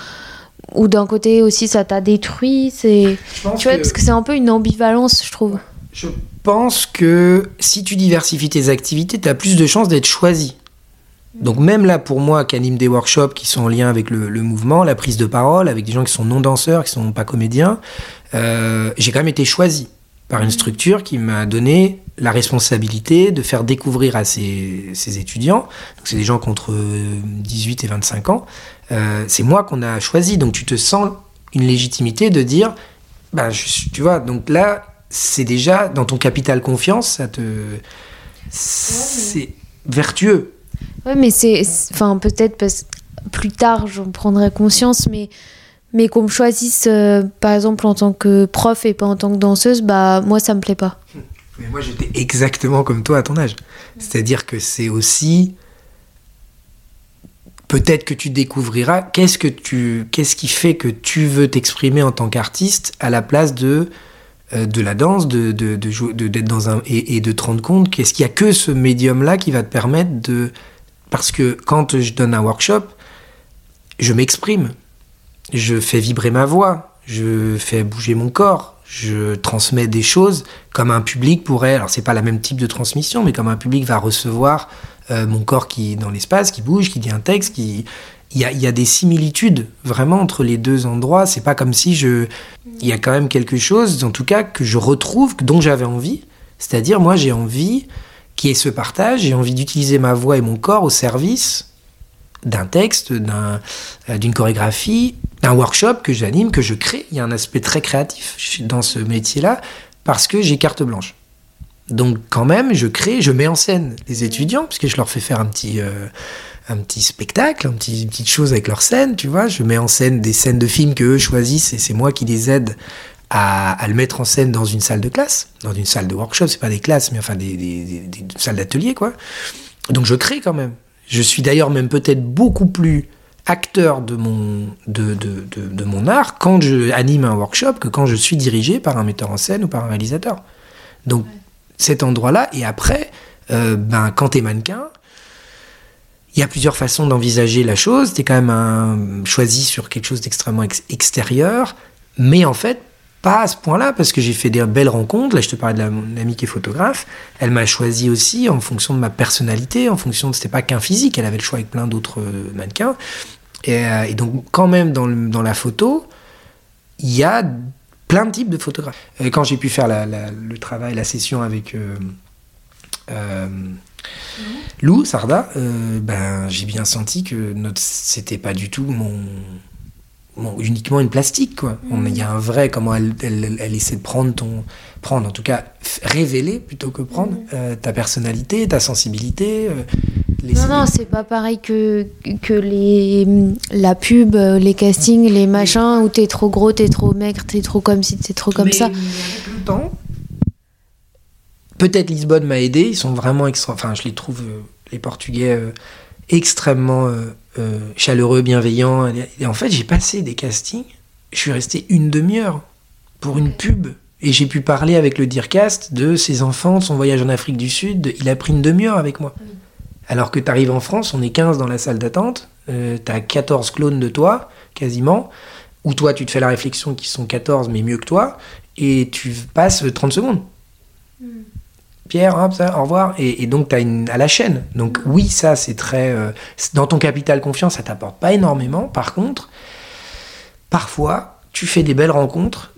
ou d'un côté aussi ça t'a détruit? C'est tu vois que... parce que c'est un peu une ambivalence je trouve. Je pense que si tu diversifies tes activités tu as plus de chances d'être choisi donc même là, pour moi, qui anime des workshops qui sont en lien avec le, mouvement, la prise de parole, avec des gens qui sont non danseurs, qui sont pas comédiens, euh, j'ai quand même été choisi par une structure qui m'a donné la responsabilité de faire découvrir à ces, étudiants, donc c'est des gens contre 18 et 25 ans, euh, c'est moi qu'on a choisi, donc tu te sens une légitimité de dire, bah, tu vois, donc là, c'est déjà dans ton capital confiance, ça te... C'est vertueux. Ouais, mais c'est. Enfin, peut-être plus tard, j'en prendrai conscience, mais, mais qu'on me choisisse, euh, par exemple, en tant que prof et pas en tant que danseuse, bah, moi, ça me plaît pas. Mais moi, j'étais exactement comme toi à ton âge. C'est-à-dire que c'est aussi. Peut-être que tu découvriras qu'est-ce que tu qu'est-ce qui fait que tu veux t'exprimer en tant qu'artiste à la place de euh, de la danse, de, de, de, d'être dans un et, et, de te rendre compte qu'est-ce qu'il y a que ce médium là qui va te permettre de parce que quand je donne un workshop, je m'exprime, je fais vibrer ma voix, je fais bouger mon corps, je transmets des choses comme un public pourrait. Alors c'est pas la même type de transmission, mais comme un public va recevoir euh, mon corps qui est dans l'espace, qui bouge, qui dit un texte, qui il y, a, il y a, des similitudes vraiment entre les deux endroits. C'est pas comme si je, il y a quand même quelque chose, en tout cas que je retrouve, dont j'avais envie. C'est-à-dire moi j'ai envie qui est ce partage. J'ai envie d'utiliser ma voix et mon corps au service d'un texte, euh, d'une chorégraphie, d'un workshop que j'anime, que je crée. Il y a un aspect très créatif dans ce métier-là parce que j'ai carte blanche. Donc quand même, je crée, je mets en scène les étudiants, puisque je leur fais faire un petit, euh, un petit spectacle, un petit, une petite chose avec leur scène, tu vois. Je mets en scène des scènes de films qu'eux choisissent et c'est moi qui les aide à, le mettre en scène dans une salle de classe, dans une salle de workshop, c'est pas des classes, mais enfin des, des, salles d'atelier, quoi. Donc je crée quand même. Je suis d'ailleurs même peut-être beaucoup plus acteur de mon, de, de, de, mon art quand je anime un workshop que quand je suis dirigé par un metteur en scène ou par un réalisateur. Donc cet endroit-là, et après, euh, ben, quand tu es mannequin, il y a plusieurs façons d'envisager la chose. Tu es quand même un, choisi sur quelque chose d'extrêmement extérieur, mais en fait, pas à ce point-là, parce que j'ai fait des belles rencontres. Là, je te parlais de mon amie qui est photographe. Elle m'a choisi aussi en fonction de ma personnalité, en fonction de. C'était pas qu'un physique, elle avait le choix avec plein d'autres euh, mannequins. Et, euh, et, donc, quand même, dans, dans la photo, il y a plein de types de photographes. Et quand j'ai pu faire la, le travail, la session avec. Euh, Lou Sarda, ben, j'ai bien senti que c'était pas du tout mon, uniquement une plastique quoi. Il y a un vrai comment elle, elle, essaie de prendre ton prendre en tout cas révéler plutôt que prendre euh, ta personnalité, ta sensibilité. Euh, non non, c'est pas pareil que que les la pub, les castings, les machins où t'es trop gros, t'es trop maigre, t'es trop comme si t'es trop comme ça. le temps, peut-être Lisbonne m'a aidé. Ils sont vraiment extra. Enfin, je les trouve les Portugais extrêmement euh, chaleureux, bienveillant. Et en fait, j'ai passé des castings. Je suis resté une demi-heure pour une pub. Et j'ai pu parler avec le Dircast de ses enfants, de son voyage en Afrique du Sud. Il a pris une demi-heure avec moi. Alors que tu arrives en France, on est 15 dans la salle d'attente. Euh, tu as 14 clones de toi, quasiment. Ou toi, tu te fais la réflexion qu'ils sont 14, mais mieux que toi. Et tu passes 30 secondes. Pierre, au revoir. Et, donc, tu as une, à la chaîne. Donc, oui, ça, c'est très. Euh, dans ton capital confiance, ça t'apporte pas énormément. Par contre, parfois, tu fais des belles rencontres,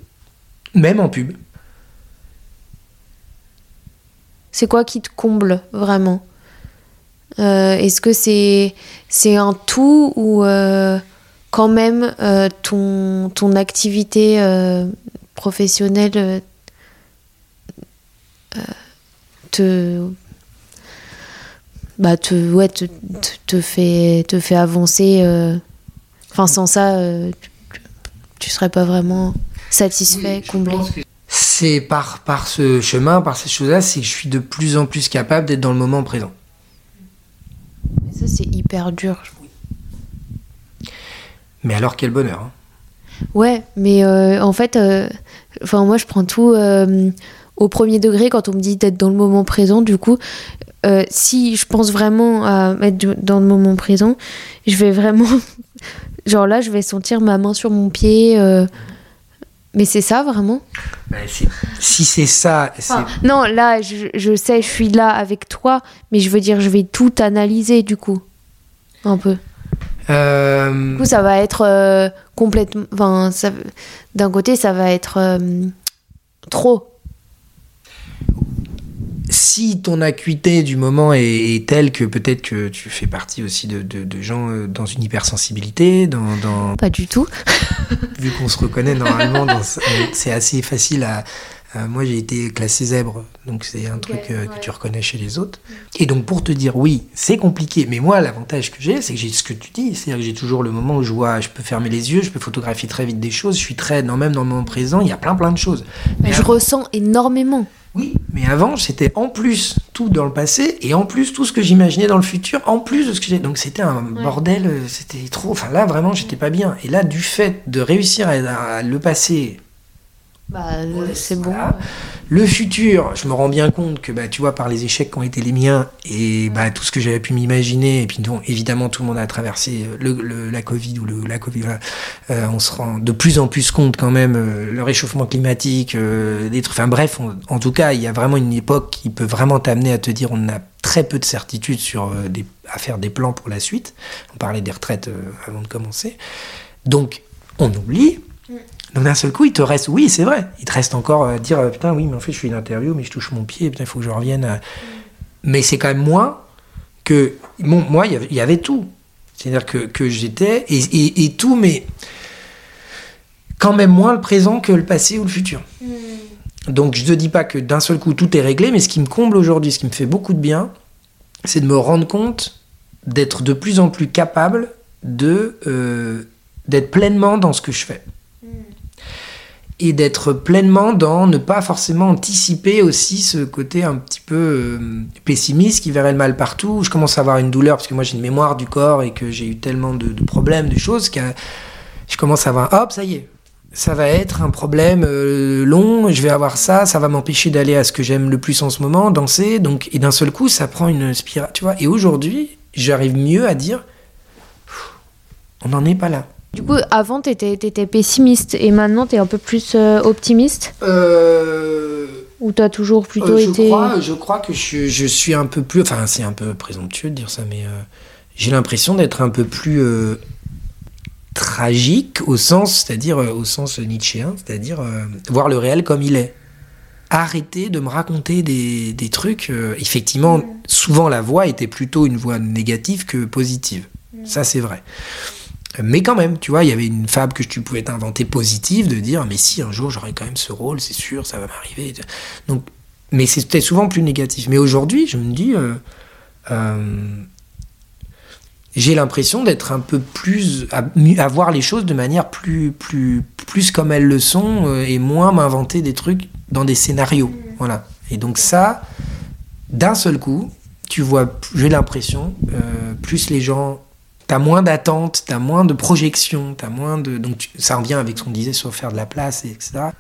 même en pub. C'est quoi qui te comble vraiment? Euh, Est-ce que c'est un tout ou euh, quand même ton activité professionnelle te bah te ouais te, te fait te fait avancer euh, enfin sans ça euh, tu, serais pas vraiment satisfait comblé. c'est par par ce chemin par ces choses là c'est que je suis de plus en plus capable d'être dans le moment présent. Ça c'est hyper dur. Mais alors quel bonheur hein. ouais mais euh, en fait enfin moi je prends tout au premier degré quand on me dit d'être dans le moment présent. Du coup, euh, si je pense vraiment à être dans le moment présent, je vais vraiment. Genre là, je vais sentir ma main sur mon pied. Euh, mais c'est ça vraiment? Bah, Si c'est ça. non, là, je, je, sais, je suis là avec toi, mais je veux dire, je vais tout analyser du coup. Un peu. Euh... Du coup, ça va être complètement. Enfin, d'un côté, ça va être trop si ton acuité du moment est, telle que peut-être que tu fais partie aussi de, gens euh, dans une hypersensibilité, dans, Pas du tout. vu qu'on se reconnaît normalement, c'est assez facile à... moi j'ai été classé zèbre, donc c'est un truc euh, que tu reconnais chez les autres. Et donc pour te dire oui, c'est compliqué, mais moi l'avantage que j'ai, c'est que j'ai ce que tu dis, c'est-à-dire que j'ai toujours le moment où je vois, je peux fermer les yeux, je peux photographier très vite des choses, je suis très, non, même dans le moment présent, il y a plein plein de choses. Mais je ressens énormément. Oui, mais avant, c'était en plus tout dans le passé et en plus tout ce que j'imaginais dans le futur, en plus de ce que j'ai. Donc c'était un bordel, euh, c'était trop. Enfin là, vraiment, j'étais pas bien. Et là, du fait de réussir à le passer bah, c'est bon. Le futur, je me rends bien compte que, bah, tu vois, par les échecs qui ont été les miens et bah, tout ce que j'avais pu m'imaginer, et puis donc, évidemment, tout le monde a traversé euh, le, la Covid ou le, la Covid, euh, on se rend de plus en plus compte quand même, euh, le réchauffement climatique, des trucs. Enfin bref, en tout cas, il y a vraiment une époque qui peut vraiment t'amener à te dire on a très peu de certitude sur des, à faire des plans pour la suite. On parlait des retraites avant de commencer. Donc, on oublie. Donc d'un seul coup, il te reste, oui, c'est vrai, il te reste encore à dire, putain, oui, mais en fait, je fais une interview, mais je touche mon pied, putain, il faut que je revienne. Mais c'est quand même moins que, moi, il y avait tout. C'est-à-dire que, que j'étais, et, et, tout, mais quand même moins le présent que le passé ou le futur. Hmm. Donc je ne dis pas que d'un seul coup tout est réglé, mais ce qui me comble aujourd'hui, ce qui me fait beaucoup de bien, c'est de me rendre compte d'être de plus en plus capable de euh, d'être pleinement dans ce que je fais. Et d'être pleinement dans ne pas forcément anticiper aussi ce côté un petit peu euh, pessimiste qui verrait le mal partout. Je commence à avoir une douleur parce que moi j'ai une mémoire du corps et que j'ai eu tellement de, problèmes, de choses que je commence à avoir, hop, ça y est, ça va être un problème euh, long, je vais avoir ça, ça va m'empêcher d'aller à ce que j'aime le plus en ce moment, danser. Donc, et d'un seul coup, ça prend une spirale, tu vois. Et aujourd'hui, j'arrive mieux à dire, on n'en est pas là. Du coup, avant, tu étais, pessimiste et maintenant, tu es un peu plus euh, optimiste euh... Ou tu as toujours plutôt euh, je été. Crois, je crois que je, je, suis un peu plus. Enfin, c'est un peu présomptueux de dire ça, mais j'ai l'impression d'être un peu plus tragique au sens, c'est-à-dire au sens nietzschéen, c'est-à-dire voir le réel comme il est. Arrêter de me raconter des, des trucs. effectivement, souvent la voix était plutôt une voix négative que positive. Ça, c'est vrai. Mais quand même, tu vois, il y avait une fable que tu pouvais t'inventer positive de dire, mais si un jour j'aurai quand même ce rôle, c'est sûr, ça va m'arriver. Donc, mais c'était souvent plus négatif. Mais aujourd'hui, je me dis, euh, euh, j'ai l'impression d'être un peu plus, à, voir les choses de manière plus, plus, plus comme elles le sont euh, et moins m'inventer des trucs dans des scénarios. Voilà. Et donc ça, d'un seul coup, tu vois, j'ai l'impression, plus les gens T'as moins d'attentes, t'as moins de projections, t'as moins de. Donc ça revient avec ce qu'on disait sur faire de la place, etc.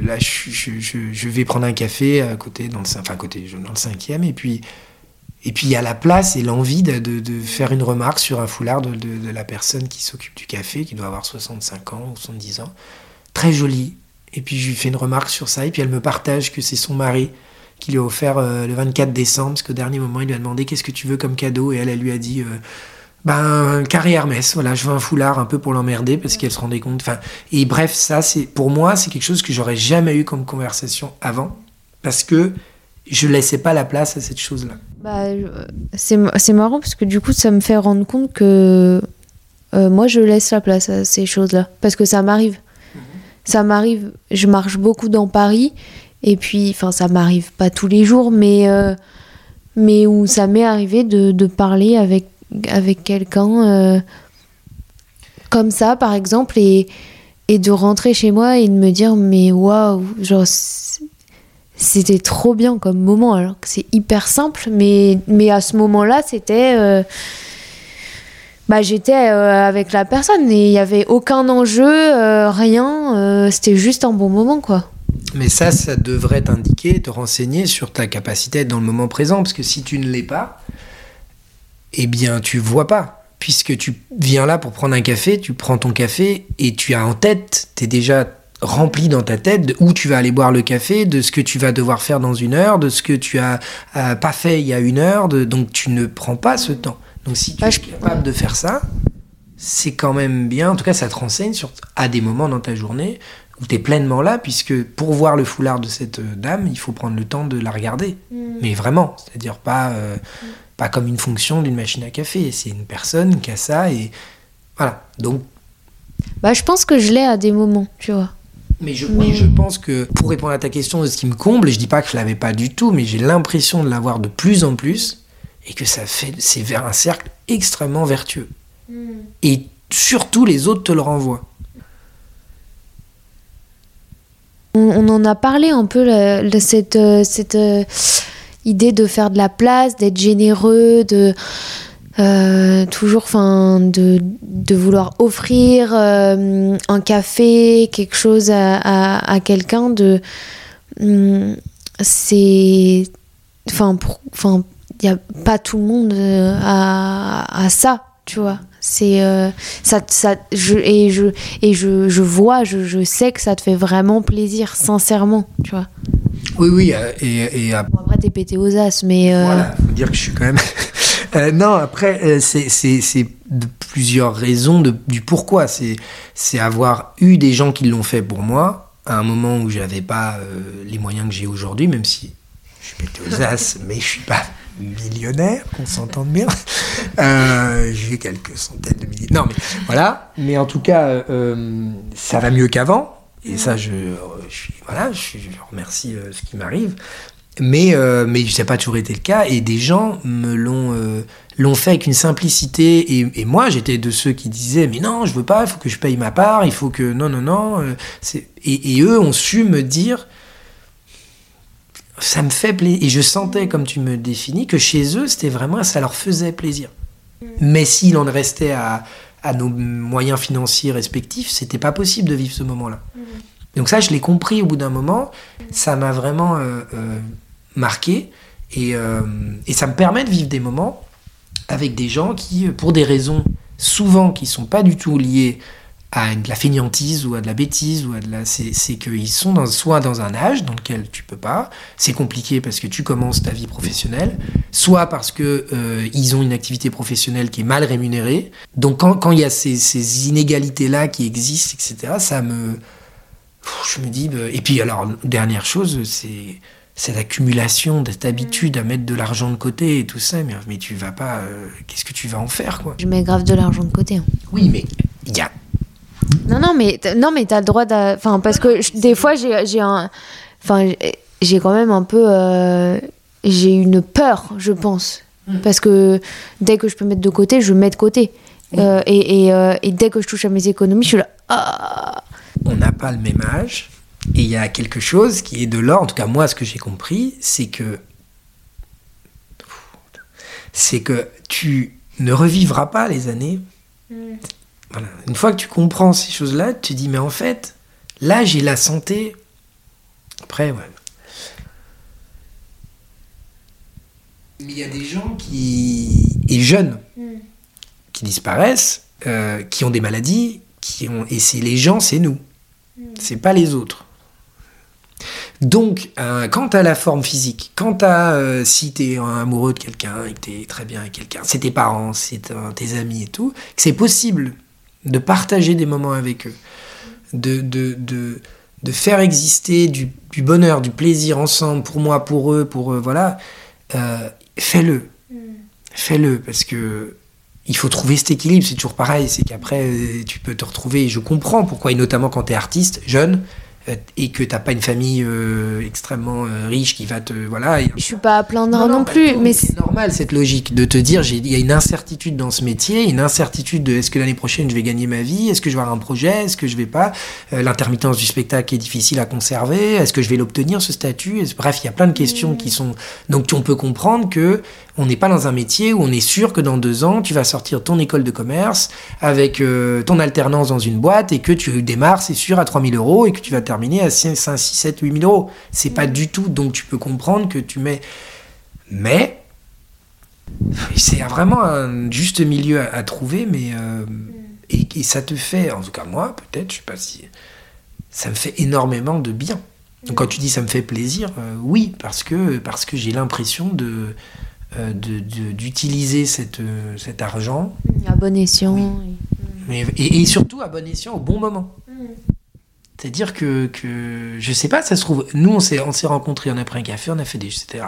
Là, je, vais prendre un café à côté, dans le, enfin, côté, dans le cinquième, et puis et puis il y a la place et l'envie de, de, faire une remarque sur un foulard de, de la personne qui s'occupe du café, qui doit avoir 65 ans ou 70 ans. Très jolie. Et puis je lui fais une remarque sur ça, et puis elle me partage que c'est son mari qui lui a offert euh, le 24 décembre, parce qu'au dernier moment, il lui a demandé qu'est-ce que tu veux comme cadeau, et elle, elle lui a dit euh, ben carré Hermès, voilà, je veux un foulard un peu pour l'emmerder parce qu'elle se rendait compte. Enfin, et bref, ça, c'est pour moi, c'est quelque chose que j'aurais jamais eu comme conversation avant, parce que je laissais pas la place à cette chose-là. Bah, c'est marrant parce que du coup, ça me fait rendre compte que euh, moi, je laisse la place à ces choses-là, parce que ça m'arrive. Mhm. Ça m'arrive, je marche beaucoup dans Paris et puis, enfin, ça m'arrive pas tous les jours, mais, euh, mais où ça m'est arrivé de, de, parler avec, avec quelqu'un euh, comme ça, par exemple, et, et de rentrer chez moi et de me dire, mais waouh, genre, c'était trop bien comme moment, alors que c'est hyper simple, mais, mais à ce moment-là, c'était. Euh, bah, j'étais avec la personne et il n'y avait aucun enjeu, rien, c'était juste un bon moment, quoi. Mais ça, ça devrait t'indiquer, te renseigner sur ta capacité à être dans le moment présent, parce que si tu ne l'es pas, eh bien, tu vois pas. Puisque tu viens là pour prendre un café, tu prends ton café et tu as en tête, tu es déjà rempli dans ta tête de où tu vas aller boire le café, de ce que tu vas devoir faire dans une heure, de ce que tu as pas fait il y a une heure, donc tu ne prends pas ce temps. Donc si tu es capable de faire ça, c'est quand même bien, en tout cas ça te renseigne sur, à des moments dans ta journée où tu es pleinement là, puisque pour voir le foulard de cette euh, dame, il faut prendre le temps de la regarder. Mm. Mais vraiment, c'est-à-dire pas, euh, pas comme une fonction d'une machine à café. C'est une personne qui a ça et voilà. Donc. Bah, je pense que je l'ai à des moments, tu vois. Mais je, oui, je pense que pour répondre à ta question de ce qui me comble, je dis pas que je l'avais pas du tout, mais j'ai l'impression de l'avoir de plus en plus et que ça fait, c'est vers un cercle extrêmement vertueux. Mm. Et surtout, les autres te le renvoient. On, en a parlé un peu de cette, euh, cette euh, idée de faire de la place, d'être généreux, de euh, toujours, enfin, de, vouloir offrir un café, quelque chose à, quelqu'un. De, hum, c'est, enfin, enfin, il n'y a pas tout le monde à, à ça, tu vois. C'est euh, ça, ça, je, et je et je, je vois, je, je, sais que ça te fait vraiment plaisir, sincèrement, tu vois. Oui, oui, euh, et, et après t'es pété aux as, mais euh... voilà, faut dire que je suis quand même. Euh, non, après c'est c'est de plusieurs raisons de, du pourquoi. C'est c'est avoir eu des gens qui l'ont fait pour moi à un moment où j'avais pas les moyens que j'ai aujourd'hui, même si je suis pété aux as, mais je suis pas millionnaire, qu'on s'entende bien. Euh, j'ai quelques centaines de milliers. Non, mais voilà. Mais en tout cas, euh, ça va mieux qu'avant. Et ça, je, je, voilà, je, remercie euh, ce qui m'arrive. Mais, euh, mais ça n'a pas toujours été le cas. Et des gens me l'ont euh, l'ont fait avec une simplicité. Et, et moi, j'étais de ceux qui disaient Mais non, je veux pas, il faut que je paye ma part, il faut que. Non, non, non. euh, et, et eux ont su me dire Ça me fait plaisir. Et je sentais, comme tu me définis, que chez eux, c'était vraiment. Ça leur faisait plaisir. Mais s'il en restait à, à nos moyens financiers respectifs, c'était pas possible de vivre ce moment-là. Donc ça, je l'ai compris au bout d'un moment. Ça m'a vraiment euh, euh, marqué. Et, euh, et ça me permet de vivre des moments avec des gens qui, pour des raisons souvent qui sont pas du tout liées à de la fainéantise ou à de la bêtise ou à de la c'est qu'ils sont dans, soit dans un âge dans lequel tu peux pas c'est compliqué parce que tu commences ta vie professionnelle soit parce que euh, ils ont une activité professionnelle qui est mal rémunérée donc quand quand il y a ces, ces inégalités là qui existent etc ça me je me dis bah, et puis alors dernière chose c'est cette accumulation cette habitude à mettre de l'argent de côté et tout ça mais, mais tu vas pas euh, qu'est-ce que tu vas en faire quoi? Je mets grave de l'argent de côté. hein. oui mais il y a Non, non, mais non, mais t'as le droit Enfin, parce que je- des fois, j'ai j'ai un. Enfin, j'ai- quand même un peu. euh, J'ai une peur, je pense. Parce que dès que je peux mettre de côté, je mets de côté. Euh, et, et, euh, et dès que je touche à mes économies, je suis là. Ah on n'a pas le même âge et il y a quelque chose qui est de l'ordre, en tout cas moi ce que j'ai compris, c'est que c'est que tu ne revivras pas les années. Voilà. Une fois que tu comprends ces choses-là, tu te dis mais en fait, là j'ai la santé. Après, ouais. Mais il y a des gens qui et jeunes qui disparaissent, euh, qui ont des maladies, qui ont et c'est les gens, c'est nous, c'est pas les autres. Donc, euh, quant à la forme physique, quant à euh, si tu es amoureux de quelqu'un et que tu es très bien avec quelqu'un, c'est tes parents, c'est tes amis et tout, que c'est possible de partager des moments avec eux, de, de, de, de faire exister du, du bonheur, du plaisir ensemble, pour moi, pour eux, pour eux, voilà, euh, fais-le. Fais-le, parce que il faut trouver cet équilibre, c'est toujours pareil, c'est qu'après euh, tu peux te retrouver, et je comprends pourquoi, et notamment quand tu es artiste, jeune, et que t'as pas une famille euh, extrêmement euh, riche qui va te... Voilà, et- Je suis pas à plaindre non, non, plus, mais c'est normal cette logique de te dire il y a une incertitude dans ce métier, une incertitude de est-ce que l'année prochaine je vais gagner ma vie, est-ce que je vais avoir un projet, est-ce que je vais pas, Euh, l'intermittence du spectacle est difficile à conserver, est-ce que je vais l'obtenir ce statut, bref il y a plein de questions qui sont donc on peut comprendre que on n'est pas dans un métier où on est sûr que dans deux ans tu vas sortir ton école de commerce avec euh, ton alternance dans une boîte et que tu démarres c'est sûr à 3000 euros et que tu vas terminer à 5, 6, 7, 8000 euros. C'est pas du tout donc tu peux comprendre que tu mets mais c'est vraiment un juste milieu à, à trouver, mais euh, et, et ça te fait, en tout cas moi, peut-être, je sais pas si ça me fait énormément de bien. Donc quand tu dis ça me fait plaisir, euh, oui, parce que parce que j'ai l'impression de euh, d'utiliser cette, euh, cet argent à bon escient. mais, et, et surtout à bon escient au bon moment. C'est-à-dire que, que, je sais pas, ça se trouve, nous on s'est, on s'est rencontrés, on a pris un café, on a fait des, etc.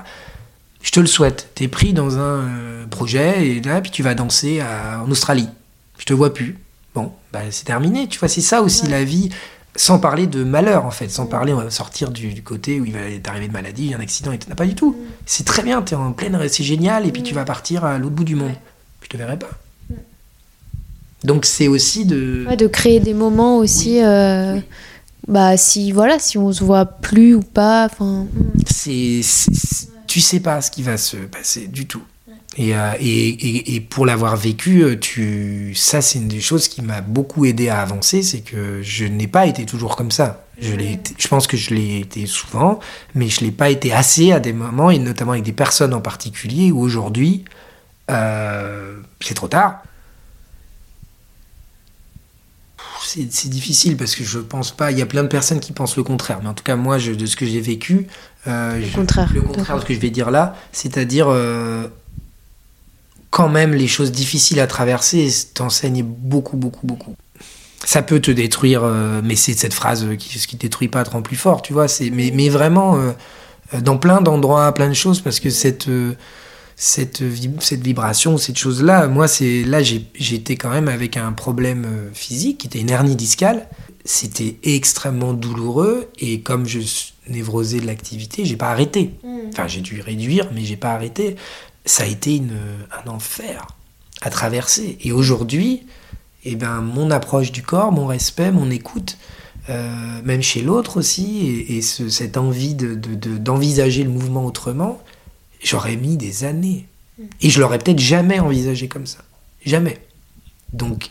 Je te le souhaite. T'es pris dans un euh, projet et là, puis tu vas danser à- en Australie. Je te vois plus. Bon, bah, c'est terminé. Tu vois, c'est ça aussi la vie. Sans parler de malheur, en fait. Sans parler, on va sortir du, du côté où il va t'arriver de maladie, un accident, et tout. Non, pas du tout. C'est très bien, t'es en pleine, c'est génial, et puis tu vas partir à l'autre bout du monde. Je te verrai pas. Donc c'est aussi de. De créer des moments aussi. euh, Bah si voilà, si on se voit plus ou pas, enfin. c'est, tu sais pas ce qui va se passer du tout. Et, euh, et, et, et pour l'avoir vécu, euh, tu, ça c'est une des choses qui m'a beaucoup aidé à avancer, c'est que je n'ai pas été toujours comme ça. Je, été- je pense que je l'ai été souvent, mais je l'ai pas été assez à des moments, et notamment avec des personnes en particulier, où aujourd'hui, euh, c'est trop tard. C'est difficile parce que je pense pas. Il y a plein de personnes qui pensent le contraire, mais en tout cas moi, je, de ce que j'ai vécu, euh, Le je- contraire. le contraire de ce que je vais dire là, c'est-à-dire euh, quand même les choses difficiles à traverser t'enseignent beaucoup, beaucoup, beaucoup. Ça peut te détruire, euh, mais c'est cette phrase qui, ce qui te détruit pas te rend plus fort, tu vois. Mais, mais vraiment, dans plein d'endroits, plein de choses, parce que cette, cette, vib- cette vibration, cette chose-là, moi, c'est là, j'ai, j'étais quand même avec un problème euh, physique, qui était une hernie discale. C'était extrêmement douloureux, et comme je suis névrosé de l'activité, j'ai pas arrêté. Mm. Enfin, j'ai dû réduire, mais j'ai pas arrêté. Ça a été une, un enfer à traverser. Et aujourd'hui, eh ben, mon approche du corps, mon respect, mon écoute, euh, même chez l'autre aussi, et, cette envie d'envisager de, le mouvement autrement, j'aurais mis des années. Et je l'aurais peut-être jamais envisagé comme ça. Jamais. Donc,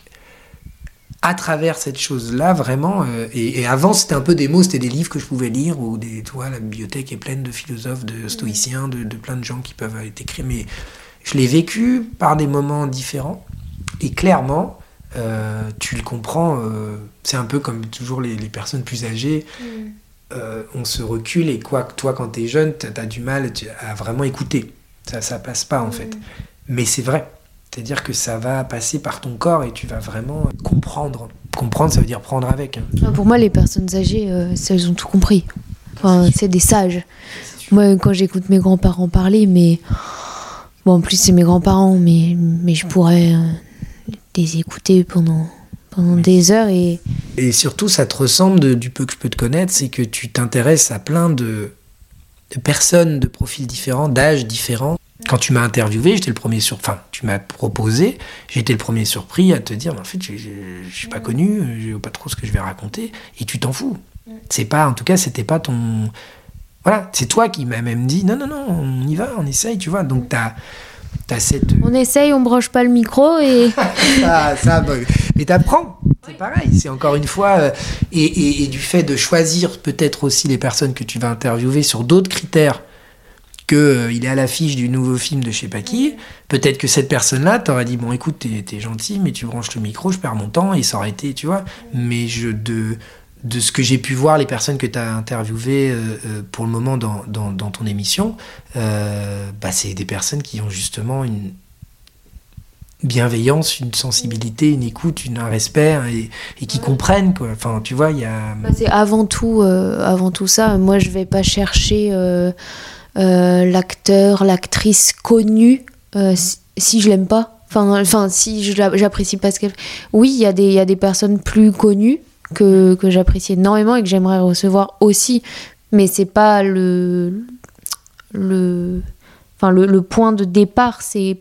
à travers cette chose-là, vraiment, euh, et, avant c'était un peu des mots, c'était des livres que je pouvais lire, ou des, tu vois, la bibliothèque est pleine de philosophes, de stoïciens, de, de plein de gens qui peuvent être écrits, mais je l'ai vécu par des moments différents, et clairement, euh, tu le comprends, euh, c'est un peu comme toujours les, personnes plus âgées. Mm. Euh, on se recule et quoi, toi quand tu es jeune, tu as, du mal à vraiment écouter. Ça, ça passe pas en mm. fait. Mais c'est vrai. C'est-à-dire que ça va passer par ton corps et tu vas vraiment comprendre. Comprendre, ça veut dire prendre avec. Hein. Pour moi, les personnes âgées, elles ont tout compris. Enfin, c'est des sages. Moi, quand j'écoute mes grands-parents parler, mais. Bon, en plus, c'est mes grands-parents, mais, mais je pourrais les écouter pendant, pendant des heures. Et... et surtout, ça te ressemble du peu que je peux te connaître, c'est que tu t'intéresses à plein de, de, personnes de profils différents, d'âges différents. Quand tu m'as interviewé, j'étais le premier sur... Enfin, tu m'as proposé, j'étais le premier surpris à te dire, en fait, je ne suis pas connu, je sais pas trop ce que je vais raconter, et tu t'en fous. C'est pas, en tout cas, c'était pas ton... Voilà, c'est toi qui m'as même dit, non, non, non, on y va, on essaye, tu vois. Donc, tu as on essaye, on broche pas le micro et. ça, ça, bah, mais t'apprends. C'est pareil. C'est encore une fois. Euh, et, du fait de choisir peut-être aussi les personnes que tu vas interviewer sur d'autres critères que euh, il est à l'affiche du nouveau film de je sais pas qui, peut-être que cette personne-là t'aurait dit bon écoute t'es es gentil mais tu branches le micro, je perds mon temps et ça aurait été tu vois. Mais je de de ce que j'ai pu voir, les personnes que tu as interviewées euh, euh, pour le moment dans, dans, ton émission, euh, bah, c'est des personnes qui ont justement une bienveillance, une sensibilité, une écoute, un respect hein, et, qui comprennent. Quoi. Enfin, tu vois, il y a... Bah, c'est avant tout, avant tout ça. Moi, je vais pas chercher l'acteur, l'actrice connue si, si je l'aime pas. Enfin, enfin si j'apprécie pas ce qu'elle Oui, il y, a des, y a des personnes plus connues que, j'apprécie énormément et que j'aimerais recevoir aussi. Mais c'est pas le, le, enfin le, point de départ, c'est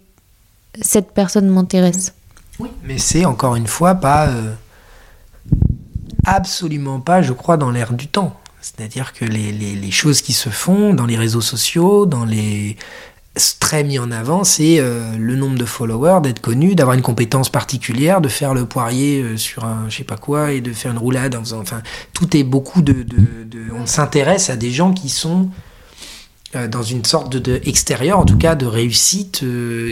cette personne m'intéresse. Oui, mais c'est encore une fois pas. Euh, absolument pas, je crois, dans l'air du temps. C'est-à-dire que les, les, choses qui se font dans les réseaux sociaux, dans les, très mis en avant, c'est euh, le nombre de followers, d'être connu, d'avoir une compétence particulière, de faire le poirier euh, sur un je sais pas quoi et de faire une roulade en. Enfin, tout est beaucoup de. de, on s'intéresse à des gens qui sont euh, dans une sorte de, extérieur, en tout cas de réussite,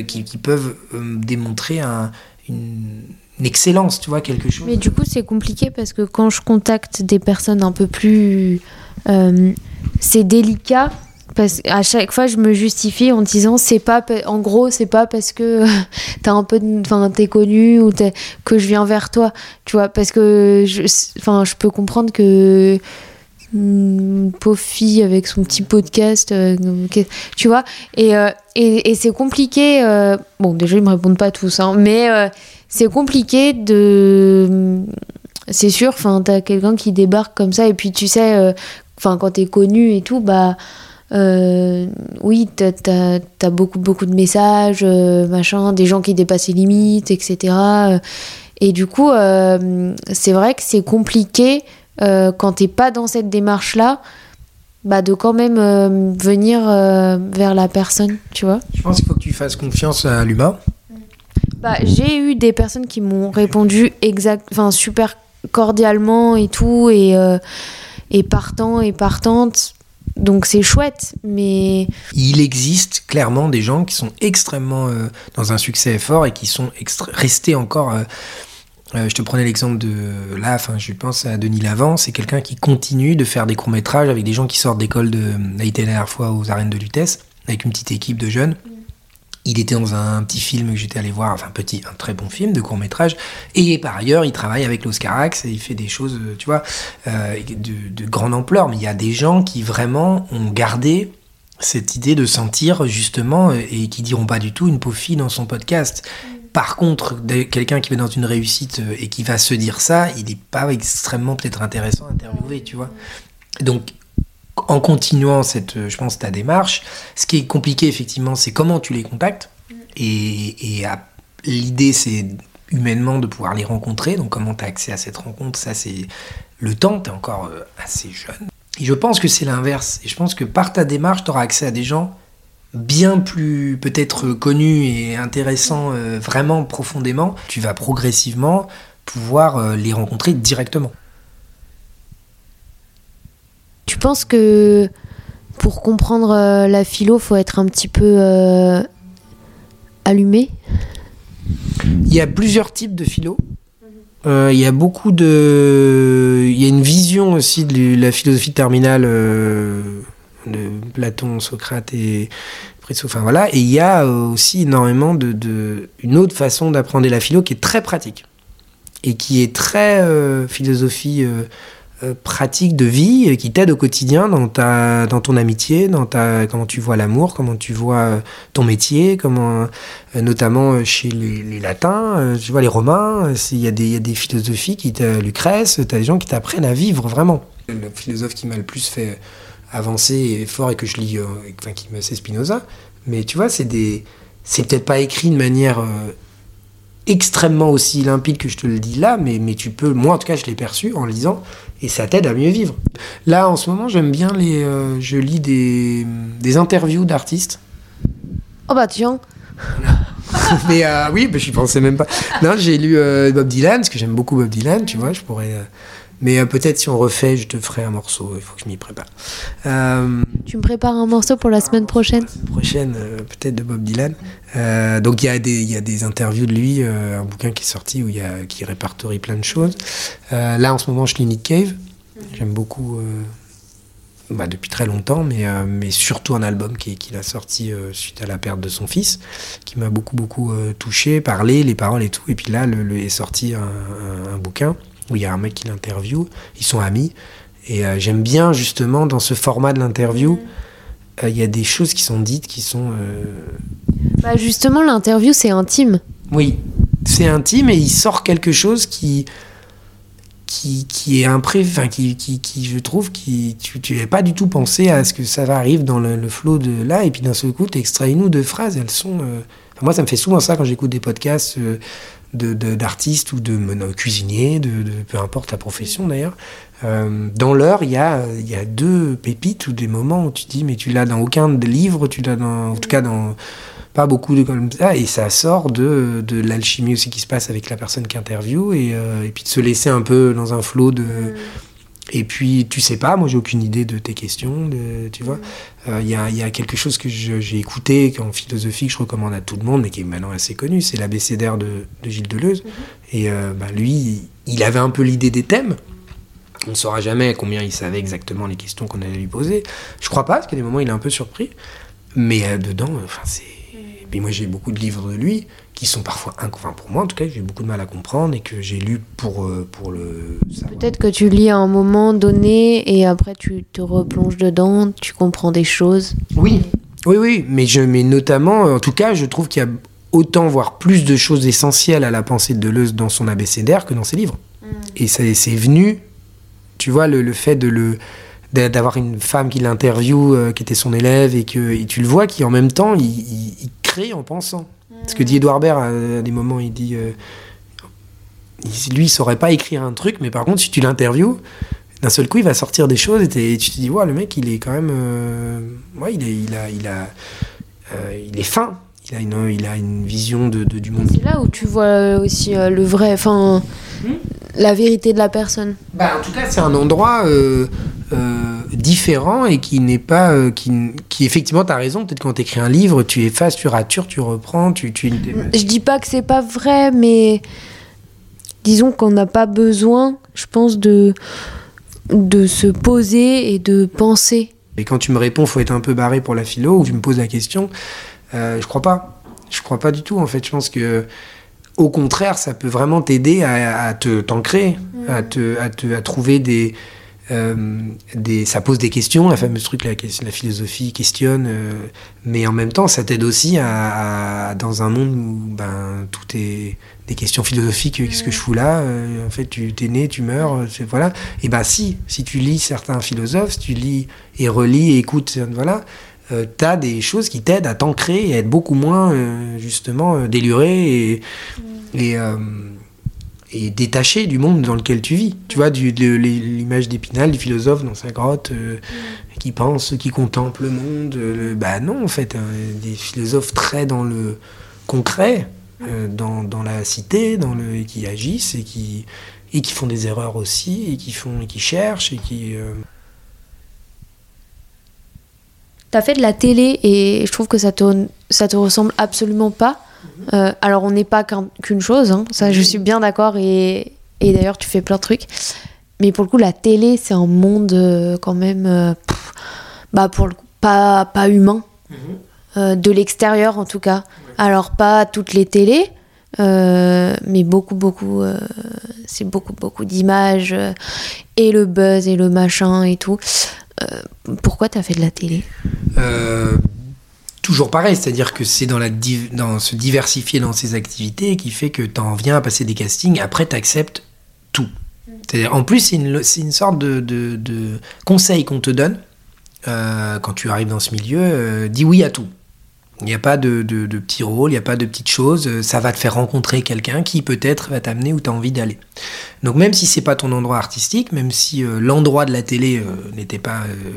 qui, peuvent démontrer un, une, excellence, tu vois, quelque chose. Mais du coup, c'est compliqué parce que quand je contacte des personnes un peu plus. c'est délicat parce à chaque fois je me justifie en disant c'est pas en gros c'est pas parce que t'as un peu enfin t'es connu ou que je viens vers toi. Tu vois parce que je enfin je peux comprendre que une pauvre fille avec son petit podcast euh, tu vois. Et, euh, et, et c'est compliqué euh, bon déjà ils me répondent pas tous hein, mais c'est compliqué de c'est sûr enfin t'as quelqu'un qui débarque comme ça et puis tu sais enfin quand t'es connu et tout bah euh, oui, t'as as, beaucoup, beaucoup de messages, euh, machin, des gens qui dépassent les limites, etc. Et du coup, euh, c'est vrai que c'est compliqué quand t'es pas dans cette démarche-là. Bah, de quand même venir vers la personne, tu vois. Je pense qu'il faut que tu fasses confiance à l'humain. Bah, j'ai eu des personnes qui m'ont répondu exact, enfin super cordialement et tout, et, et partant et partante donc c'est chouette, mais... Il existe clairement des gens qui sont extrêmement euh, dans un succès fort et qui sont restés encore... Euh, euh, je te prenais l'exemple de là, enfin, je pense à Denis Lavant, c'est quelqu'un qui continue de faire des courts-métrages avec des gens qui sortent d'école de... été la dernière fois aux arènes de Lutèce, avec une petite équipe de jeunes. Il était dans un petit film que j'étais allé voir, enfin petit, un très bon film de court métrage. Et par ailleurs, il travaille avec l'Oscarax et il fait des choses, euh, tu vois, euh, de, grande ampleur. Mais il y a des gens qui vraiment ont gardé cette idée de sentir justement euh, et qui diront pas du tout une pauvre fille dans son podcast. Par contre, quelqu'un qui va dans une réussite et qui va se dire ça, il n'est pas extrêmement peut-être intéressant à interviewer, tu vois. Donc, en continuant cette, je pense, ta démarche, ce qui est compliqué effectivement, c'est comment tu les contactes. Et, et l'idée, c'est humainement de pouvoir les rencontrer. Donc comment tu as accès à cette rencontre, ça c'est le temps, tu es encore euh, assez jeune. Et je pense que c'est l'inverse. Et je pense que par ta démarche, tu auras accès à des gens bien plus peut-être connus et intéressants euh, vraiment profondément. Tu vas progressivement pouvoir euh, les rencontrer directement. Tu penses que pour comprendre la philo, faut être un petit peu allumé? Il y a plusieurs types de philo. Euh, il y a beaucoup de. Il y a une vision aussi de la philosophie terminale euh, de Platon, Socrate et Enfin voilà. Et il y a aussi énormément de, de une autre façon d'apprendre la philo qui est très pratique et qui est très euh, philosophie euh, pratique de vie euh, qui t'aide au quotidien dans, ta, dans ton amitié, dans ta, comment tu vois l'amour, comment tu vois euh, ton métier, comment, notamment chez les, latins, tu vois les romains, il y, a des, y a des philosophies qui Lucrèce, tu as des gens qui t'apprennent à vivre vraiment. Le philosophe qui m'a le plus fait avancer et fort et que je lis, enfin qui me c'est Spinoza, mais tu vois, c'est des, c'est peut-être pas écrit de manière extrêmement aussi limpide que je te le dis là, mais, mais tu peux, moi en tout cas je l'ai perçu en le lisant, et ça t'aide à mieux vivre. Là en ce moment j'aime bien les, euh, je lis des, des interviews d'artistes. Oh bah tiens. mais euh, oui, bah, je pensais même pas. Non, j'ai lu euh, Bob Dylan, parce que j'aime beaucoup Bob Dylan, tu vois, je pourrais... Mais euh, peut-être si on refait, je te ferai un morceau. Il faut que je m'y prépare. Euh, tu me prépares un morceau pour la semaine prochaine La semaine prochaine, euh, peut-être de Bob Dylan. donc il y, a des, y a des interviews de lui, un bouquin qui est sorti où il y a, qui répertorie plein de choses. là, en ce moment, je lis Nick Cave. J'aime beaucoup. Bah, depuis très longtemps, mais, mais surtout un album qu'il a sorti suite à la perte de son fils, qui m'a beaucoup, beaucoup touché, parlé, les paroles et tout. Et puis là, le, est sorti un, un bouquin où il y a un mec qui l'interviewe, ils sont amis. Et euh, j'aime bien justement dans ce format de l'interview, euh, il y a des choses qui sont dites qui sont... Euh, bah justement, l'interview, c'est intime. Oui, c'est intime et il sort quelque chose qui... Qui, qui est impré, enfin qui, qui, qui, je trouve, qui tu n'avais pas du tout pensé à ce que ça va arriver dans le, flot de là, et puis d'un seul coup, tu extrais une ou deux phrases, elles sont. moi, ça me fait souvent ça quand j'écoute des podcasts d'artistes ou de, cuisiniers, de, peu importe la profession d'ailleurs. Euh, dans l'heure, il y a, y a deux pépites ou des moments où tu dis, mais tu l'as dans aucun des livres, tu l'as dans, en tout cas dans pas beaucoup de comme ça, et ça sort de, de l'alchimie aussi qui se passe avec la personne qui interviewe, et, euh, et, puis de se laisser un peu dans un flot de. Mm. Et puis, tu sais pas, moi j'ai aucune idée de tes questions, de, tu vois. Il mm. euh, y, y, a, quelque chose que j'ai écouté en philosophie que je recommande à tout le monde, mais qui est maintenant assez connu, c'est l'abécédaire de, de Gilles Deleuze. Mm-hmm. Et euh, bah, lui, il avait un peu l'idée des thèmes. On ne saura jamais combien il savait exactement les questions qu'on allait lui poser. Je crois pas, parce qu'à des moments il est un peu surpris. Mais euh, dedans, enfin c'est. Mm. moi j'ai beaucoup de livres de lui qui sont parfois, enfin pour moi en tout cas, j'ai beaucoup de mal à comprendre et que j'ai lu pour, euh, pour le Peut-être que tu lis à un moment donné et après tu te replonges dedans, tu comprends des choses. Oui, oui, oui, mais, je, mais notamment, en tout cas, je trouve qu'il y a autant, voire plus de choses essentielles à la pensée de Deleuze dans son abécédaire que dans ses livres. Mm. Et ça, c'est venu, tu vois, le, le fait de le d'avoir une femme qui l'interviewe, euh, qui était son élève, et que et tu le vois qui en même temps, il, il crée en pensant. Ce que dit Edouard Baird à, des moments, il dit euh, lui, il saurait pas écrire un truc, mais par contre, si tu l'interviews, d'un seul coup, il va sortir des choses et, tu te dis, ouais, le mec, il est quand même. Euh, ouais, il, est, il a. Il, a, euh, il est fin. Il a une, il a une vision de, du monde. C'est là où tu vois aussi le vrai. Enfin. Hmm la vérité de la personne. Bah, en tout cas, c'est un endroit euh, différent et qui n'est pas. Euh, qui, qui, effectivement, tu as raison, peut-être quand tu écris un livre, tu effaces, tu ratures, tu reprends, tu. tu... Je dis pas que c'est pas vrai, mais disons qu'on n'a pas besoin, je pense, de, de se poser et de penser. Et quand tu me réponds, faut être un peu barré pour la philo, ou tu me poses la question, euh, je crois pas. Je crois pas du tout, en fait. Je pense que au contraire, ça peut vraiment t'aider à, te t'ancrer, à, te, à, te, à trouver des, des, ça pose des questions, la fameuse truc, la, la philosophie questionne, mais en même temps, ça t'aide aussi à, dans un monde où ben, tout est des questions philosophiques, qu'est-ce que je fous là En fait, tu es né, tu meurs, voilà. Et ben si, si tu lis certains philosophes, si tu lis et relis et écoutes, voilà, euh, tu as des choses qui t'aident à t'ancrer et à être beaucoup moins, euh, justement, euh, déluré et, mm. et, détaché du monde dans lequel tu vis. Tu vois, l'image d'Épinal, du philosophe dans sa grotte, mm. qui pense, qui contemple le monde. bah non, en fait, hein, des philosophes très dans le concret, dans, dans, la cité, dans le, qui agissent et qui, et qui font des erreurs aussi, et qui, font, et qui cherchent, et qui... T'as fait de la télé et je trouve que ça te, ça te ressemble absolument pas. Euh, alors, on n'est pas qu'une chose, hein. ça, je suis bien d'accord. Et, et d'ailleurs, tu fais plein de trucs. Mais pour le coup, la télé, c'est un monde euh, quand même, euh, bah pour le coup, pas, pas humain. Mhm. de l'extérieur, en tout cas. Alors, pas toutes les télés, mais beaucoup, beaucoup, c'est beaucoup, beaucoup d'images et le buzz et le machin et tout. Euh, pourquoi tu as fait de la télé? Euh, Toujours pareil, c'est-à-dire que c'est dans, la dans se diversifier dans ses activités qui fait que tu en viens à passer des castings, après tu acceptes tout. En plus, c'est une, sorte de, de, conseil qu'on te donne euh, quand tu arrives dans ce milieu, dis oui à tout. Il n'y a pas de, de, de petits rôles, il n'y a pas de petites choses. Ça va te faire rencontrer quelqu'un qui peut-être va t'amener où tu as envie d'aller. Donc même si c'est pas ton endroit artistique, même si euh, l'endroit de la télé euh, n'était pas... Euh,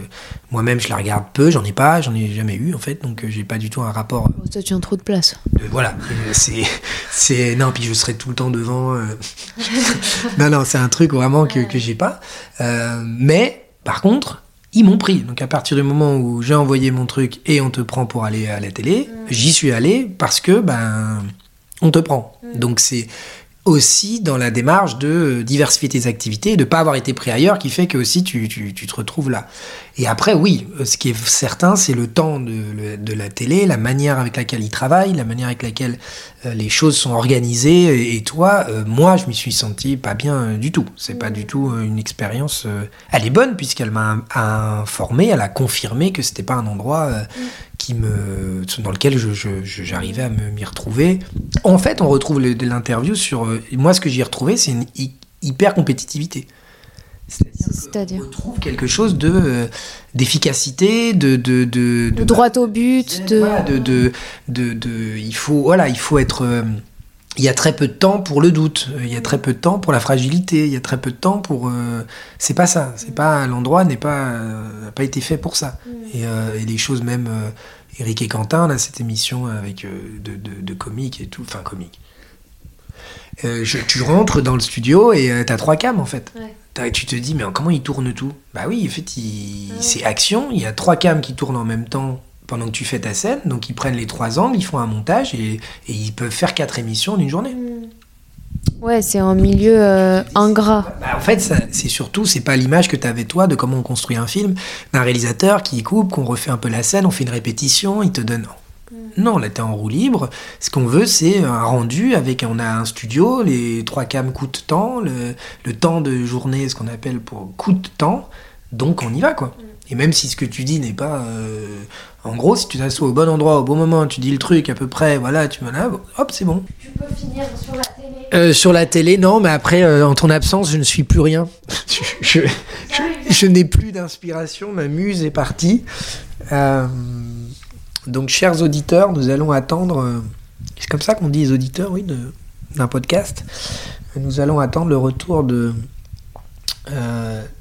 moi-même, je la regarde peu, j'en ai pas, j'en ai jamais eu en fait, donc j'ai pas du tout un rapport... Ça tient trop de place. voilà, c'est... c'est Non, puis je serai tout le temps devant... non, non, c'est un truc vraiment que, que j'ai pas. mais, par contre, ils m'ont pris. Donc à partir du moment où j'ai envoyé mon truc et on te prend pour aller à la télé, mm. j'y suis allé parce que ben on te prend. Mm. Donc c'est aussi dans la démarche de diversifier tes activités, de ne pas avoir été pris ailleurs, qui fait que aussi tu, tu, tu, te retrouves là. Et après, oui, ce qui est certain, c'est le temps de, de, la télé, la manière avec laquelle il travaille, la manière avec laquelle euh, les choses sont organisées. Et, toi, euh, moi, je m'y suis senti pas bien euh, du tout. C'est pas du tout une expérience. elle est bonne puisqu'elle m'a informé, elle a confirmé que c'était pas un endroit qui me, dans lequel j'arrivais à m'y retrouver. En fait, on retrouve l'interview sur. Euh, moi, ce que j'y ai retrouvé, c'est une hyper compétitivité. C'est-à-dire On retrouve quelque chose de euh, d'efficacité, de de, de, de, droit au but, de... de, de, il faut voilà, il faut être euh, il y a très peu de temps pour le doute, il y a très peu de temps pour la fragilité, il y a très peu de temps pour. c'est pas ça, c'est pas l'endroit n'est pas pas été fait pour ça. Mm. Et, et, les choses même Eric et Quentin, là, cette émission avec euh, de, de, comiques et tout, enfin comiques. Euh, tu rentres dans le studio et tu euh, t'as trois cams en fait. Tu te dis, mais comment ils tournent tout? Bah oui, en fait, c'est action, il y a trois cams qui tournent en même temps pendant que tu fais ta scène, donc ils prennent les trois angles, ils font un montage et, ils peuvent faire quatre émissions en une journée. Mm. Ouais, c'est un milieu euh, ingrat. Bah, en fait, c'est surtout, c'est pas l'image que tu avais toi de comment on construit un film, d'un réalisateur qui coupe, qu'on refait un peu la scène, on fait une répétition, il te donne. Non, là, t'es en roue libre. Ce qu'on veut, c'est un rendu avec. On a un studio, les trois cams coûtent temps, le, le temps de journée, ce qu'on appelle pour coûte temps. Donc, on y va, quoi. Et même si ce que tu dis n'est pas. Euh, en gros, si tu t'assois au bon endroit, au bon moment, tu dis le truc à peu près, voilà, tu là, hop, c'est bon. Tu peux finir sur la télé euh, Sur la télé, non, mais après, euh, en ton absence, je ne suis plus rien. je, je, n'ai plus d'inspiration, ma muse est partie. donc, chers auditeurs, nous allons attendre. c'est comme ça qu'on dit les auditeurs, oui, d'un podcast. Nous allons attendre le retour de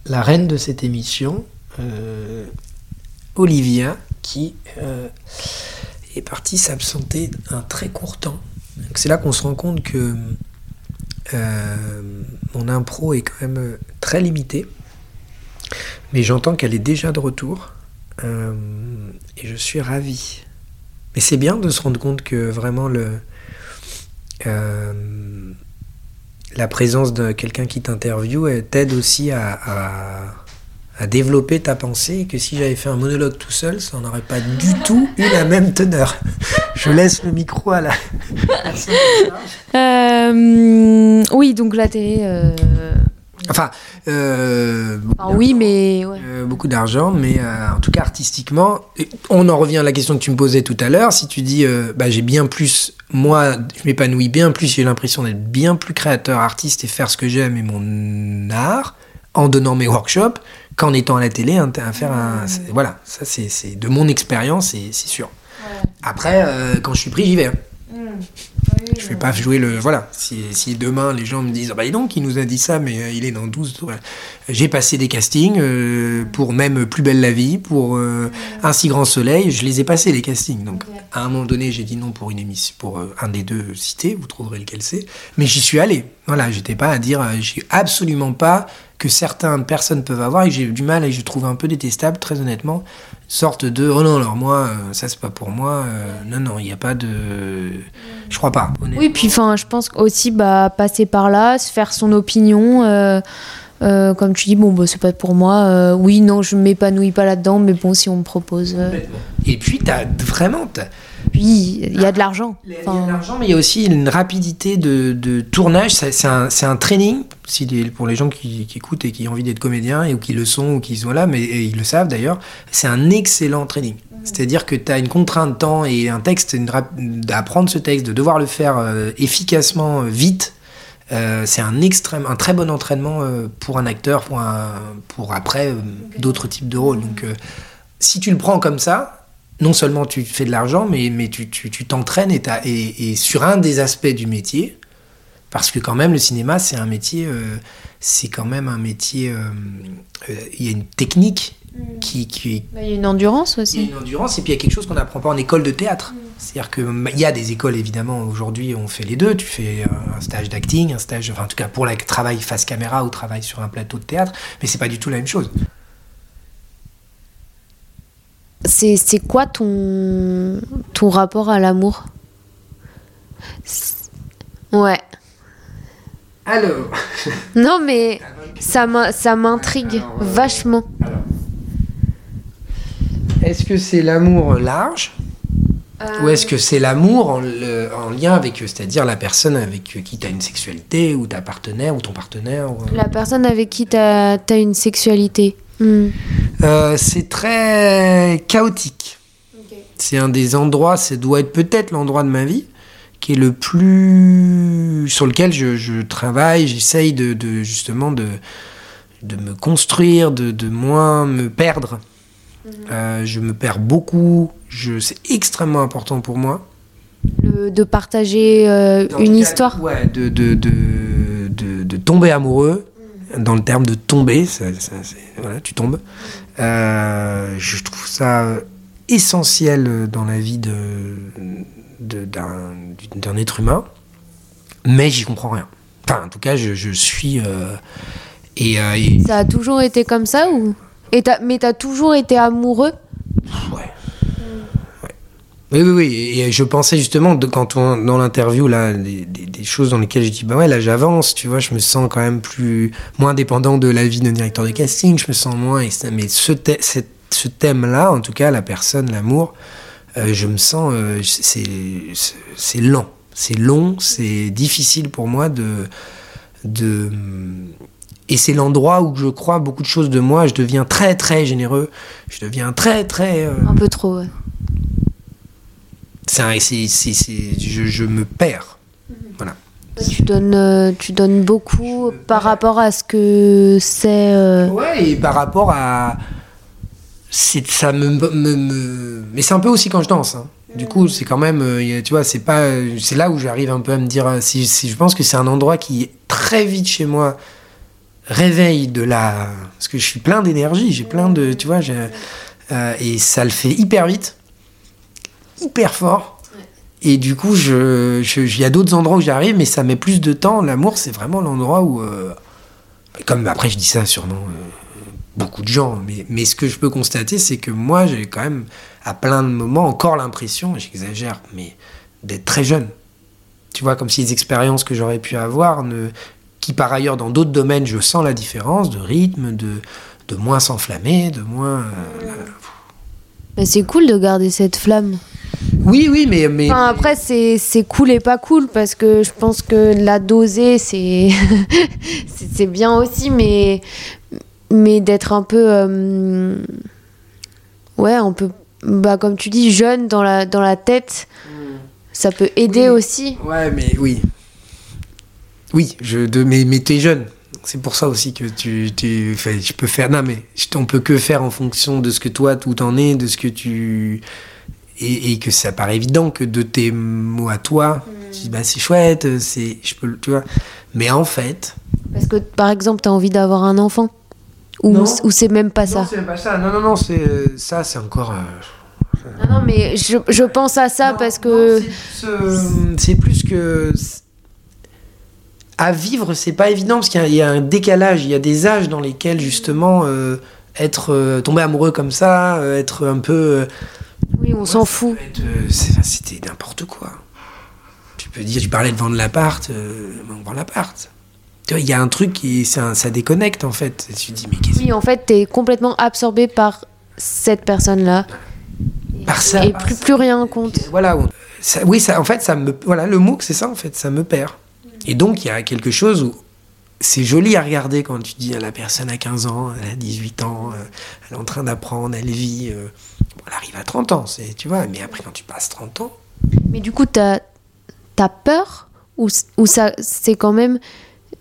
la reine de cette émission, euh, Olivia qui euh, est partie s'absenter un très court temps. C'est là qu'on se rend compte que euh, mon impro est quand même très limité. Mais j'entends qu'elle est déjà de retour. et je suis ravi. Mais c'est bien de se rendre compte que vraiment le, la présence de quelqu'un qui t'interviewe t'aide aussi à développer ta pensée et que si j'avais fait un monologue tout seul, ça n'aurait pas du tout eu la même teneur. Je laisse le micro à la euh, oui, donc la télé, euh, Enfin, euh, Enfin, oui, mais ouais. Beaucoup d'argent, mais en tout cas artistiquement, on en revient à la question que tu me posais tout à l'heure. Si tu dis, bah, j'ai bien plus, moi, je m'épanouis bien plus, j'ai l'impression d'être bien plus créateur, artiste et faire ce que j'aime et mon art en donnant mes workshops qu'en étant à la télé hein, à faire un. Voilà, ça c'est de mon expérience c'est sûr. Après, euh, quand je suis pris, j'y vais. hein. Je vais pas jouer le. Voilà. Si, si demain les gens me disent, Ah bah dis donc, il nous a dit ça, mais euh, il est dans 12. voilà. J'ai passé des castings euh, pour même Plus belle la vie, pour euh, Un si grand soleil. Je les ai passés, les castings. Donc, à un moment donné, j'ai dit non pour une émission, pour un des deux cités. Vous trouverez lequel c'est. Mais j'y suis allé. Voilà. J'étais pas à dire, j'ai absolument pas que certaines personnes peuvent avoir et que j'ai du mal et je trouve un peu détestable, très honnêtement, sorte de oh non alors moi euh, ça c'est pas pour moi euh, non non il n'y a pas de je crois pas. Oui, puis enfin, je pense aussi bah, passer par là, se faire son opinion. euh, euh, comme tu dis, bon, bah, c'est pas pour moi. euh, oui, non, je m'épanouis pas là-dedans, mais bon, si on me propose. euh, et puis t'as vraiment il y a de l'argent. il y a de l'argent mais il y a aussi une rapidité de, de tournage c'est un, training si les- pour les gens qui, qui écoutent et qui ont envie d'être comédiens et ou qui le sont ou qui sont là mais et ils le savent d'ailleurs c'est un excellent training c'est-à-dire que tu as une contrainte de temps et un texte, d'apprendre ce texte, de devoir le faire euh, efficacement, euh, vite, euh, c'est un extrême, un très bon entraînement euh, pour un acteur, pour, un, pour après d'autres types de rôles. Donc, si tu le prends comme ça, non seulement tu fais de l'argent, mais, mais tu tu- tu t'entraînes et, et, et sur un des aspects du métier, parce que quand même le cinéma, c'est un métier, euh, c'est quand même un métier, euh, euh, il y a une technique qui, qui, bah, il y a une endurance il y a aussi. une endurance et puis il y a quelque chose qu'on n'apprend pas en école de théâtre. C'est-à-dire qu'il y a des écoles évidemment aujourd'hui on fait les deux. Tu fais un stage d'acting, un stage, enfin en tout cas pour le travail face caméra ou travail sur un plateau de théâtre, mais c'est pas du tout la même chose. C'est c'est quoi ton, ton rapport à l'amour? Ouais. Alors, Non, mais ça m'in- ça m'intrigue euh, vachement. est-ce que c'est l'amour large? Ou est-ce que c'est l'amour en, le- en lien avec, c'est-à-dire la personne avec qui tu as une sexualité ou ta partenaire ou ton partenaire ou, euh, La personne avec qui tu as, une sexualité. Hmm. Euh, c'est très chaotique. C'est un des endroits, ça doit être peut-être l'endroit de ma vie qui est le plus sur lequel je, je travaille, j'essaye de, de- justement de, de me construire, de, de moins me perdre. Euh, je me perds beaucoup, je, c'est extrêmement important pour moi. Le- de partager euh, une cas- histoire? Ouais, de, de, de, tomber amoureux, dans le terme de tomber, ça, ça, c'est- voilà, tu tombes. Euh, je trouve ça essentiel dans la vie de, de- d'un, être humain, mais j'y comprends rien. Enfin, en tout cas, je, je suis. euh, et, euh, et- Ça a toujours été comme ça ou? Et t'as- Mais t'as toujours été amoureux? Ouais. Oui, oui, oui. Et je pensais justement, quand on, dans l'interview, là, des, choses dans lesquelles j'ai dit, bah ouais, là, j'avance, tu vois, je me sens quand même plus, moins dépendant de la vie d'un directeur de casting, je me sens moins, mais ce, thè- cette- ce thème-là, en tout cas, la personne, l'amour, euh, je me sens, euh, c'est lent. C'est long, c'est difficile pour moi de, de, et c'est l'endroit où je crois beaucoup de choses de moi. Je deviens très très généreux. Je deviens très très. euh, Un peu trop, ouais. C'est un- je, je me perds. Voilà. Tu donnes, euh, tu donnes beaucoup par perds. rapport à ce que c'est. euh, Ouais, et par rapport à. c'est- Ça me, me- me- Mais c'est un peu aussi quand je danse. hein. Du coup, c'est quand même. euh, tu vois, c'est pas. C'est là où j'arrive un peu à me dire. Si, si je pense que c'est un endroit qui, très vite chez moi, réveille de la. Parce que je suis plein d'énergie, j'ai plein de. Tu vois, euh, et ça le fait hyper vite, hyper fort. Et du coup, je, il y a d'autres endroits où j'arrive, mais ça met plus de temps. L'amour, c'est vraiment l'endroit où. euh, comme après, je dis ça sûrement euh, beaucoup de gens, mais, mais ce que je peux constater, c'est que moi, j'ai quand même, à plein de moments, encore l'impression, j'exagère, mais d'être très jeune. Tu vois, comme si les expériences que j'aurais pu avoir, qui par ailleurs, dans d'autres domaines, je sens la différence de rythme, de, de moins s'enflammer, de moins. euh, bah, c'est cool de garder cette flamme. Oui, oui, mais. mais Enfin, après, c'est c'est cool et pas cool parce que je pense que la doser, c'est c'est bien aussi, mais, mais d'être un peu. euh, ouais, un peu. Bah, comme tu dis, jeune dans la, dans la tête, ça peut aider Oui. aussi. Ouais, mais oui. Oui, je, de, mais, mais t'es jeune. C'est pour ça aussi que tu, tu je peux faire. Non, mais on peut que faire en fonction de ce que toi, tout en est, de ce que tu. Et, et que ça paraît évident que de tes mots à toi, tu dis, bah c'est chouette, c'est. Je peux, le- tu vois. Mais en fait. Parce que, par exemple, tu as envie d'avoir un enfant. Ou, c'est même pas ça? Non, c'est même pas ça. Non, non, non, c'est, ça, c'est encore. euh, Non, non, mais je, je pense à ça Non, parce que. c'est plus, euh, c'est plus que à vivre, c'est pas évident parce qu'il y a- il y, a un décalage. Il y a des âges dans lesquels justement euh, être euh, tombé amoureux comme ça, euh, être un peu. Oui, on s'en fout. euh, C'était n'importe quoi. Tu peux dire, tu parlais de vendre l'appart, euh, on vend l'appart. Tu vois, il y a un truc qui, ça déconnecte en fait. Et tu te dis, mais qu'est-ce Oui, en fait, tu es complètement absorbé par cette personne-là. Par ça, Et par plus, ça. plus rien compte. Voilà, ça- oui, ça, en fait, ça me, voilà, le mot, c'est ça, en fait, ça me perd. Et donc, il y a quelque chose où c'est joli à regarder quand tu dis à la personne à 15 ans, elle a 18 ans, euh, elle est en train d'apprendre, elle vit, euh, elle arrive à 30 ans, c'est, tu vois, mais après, quand tu passes 30 ans, Mais du coup, tu as, peur ou, ou ça, c'est quand même.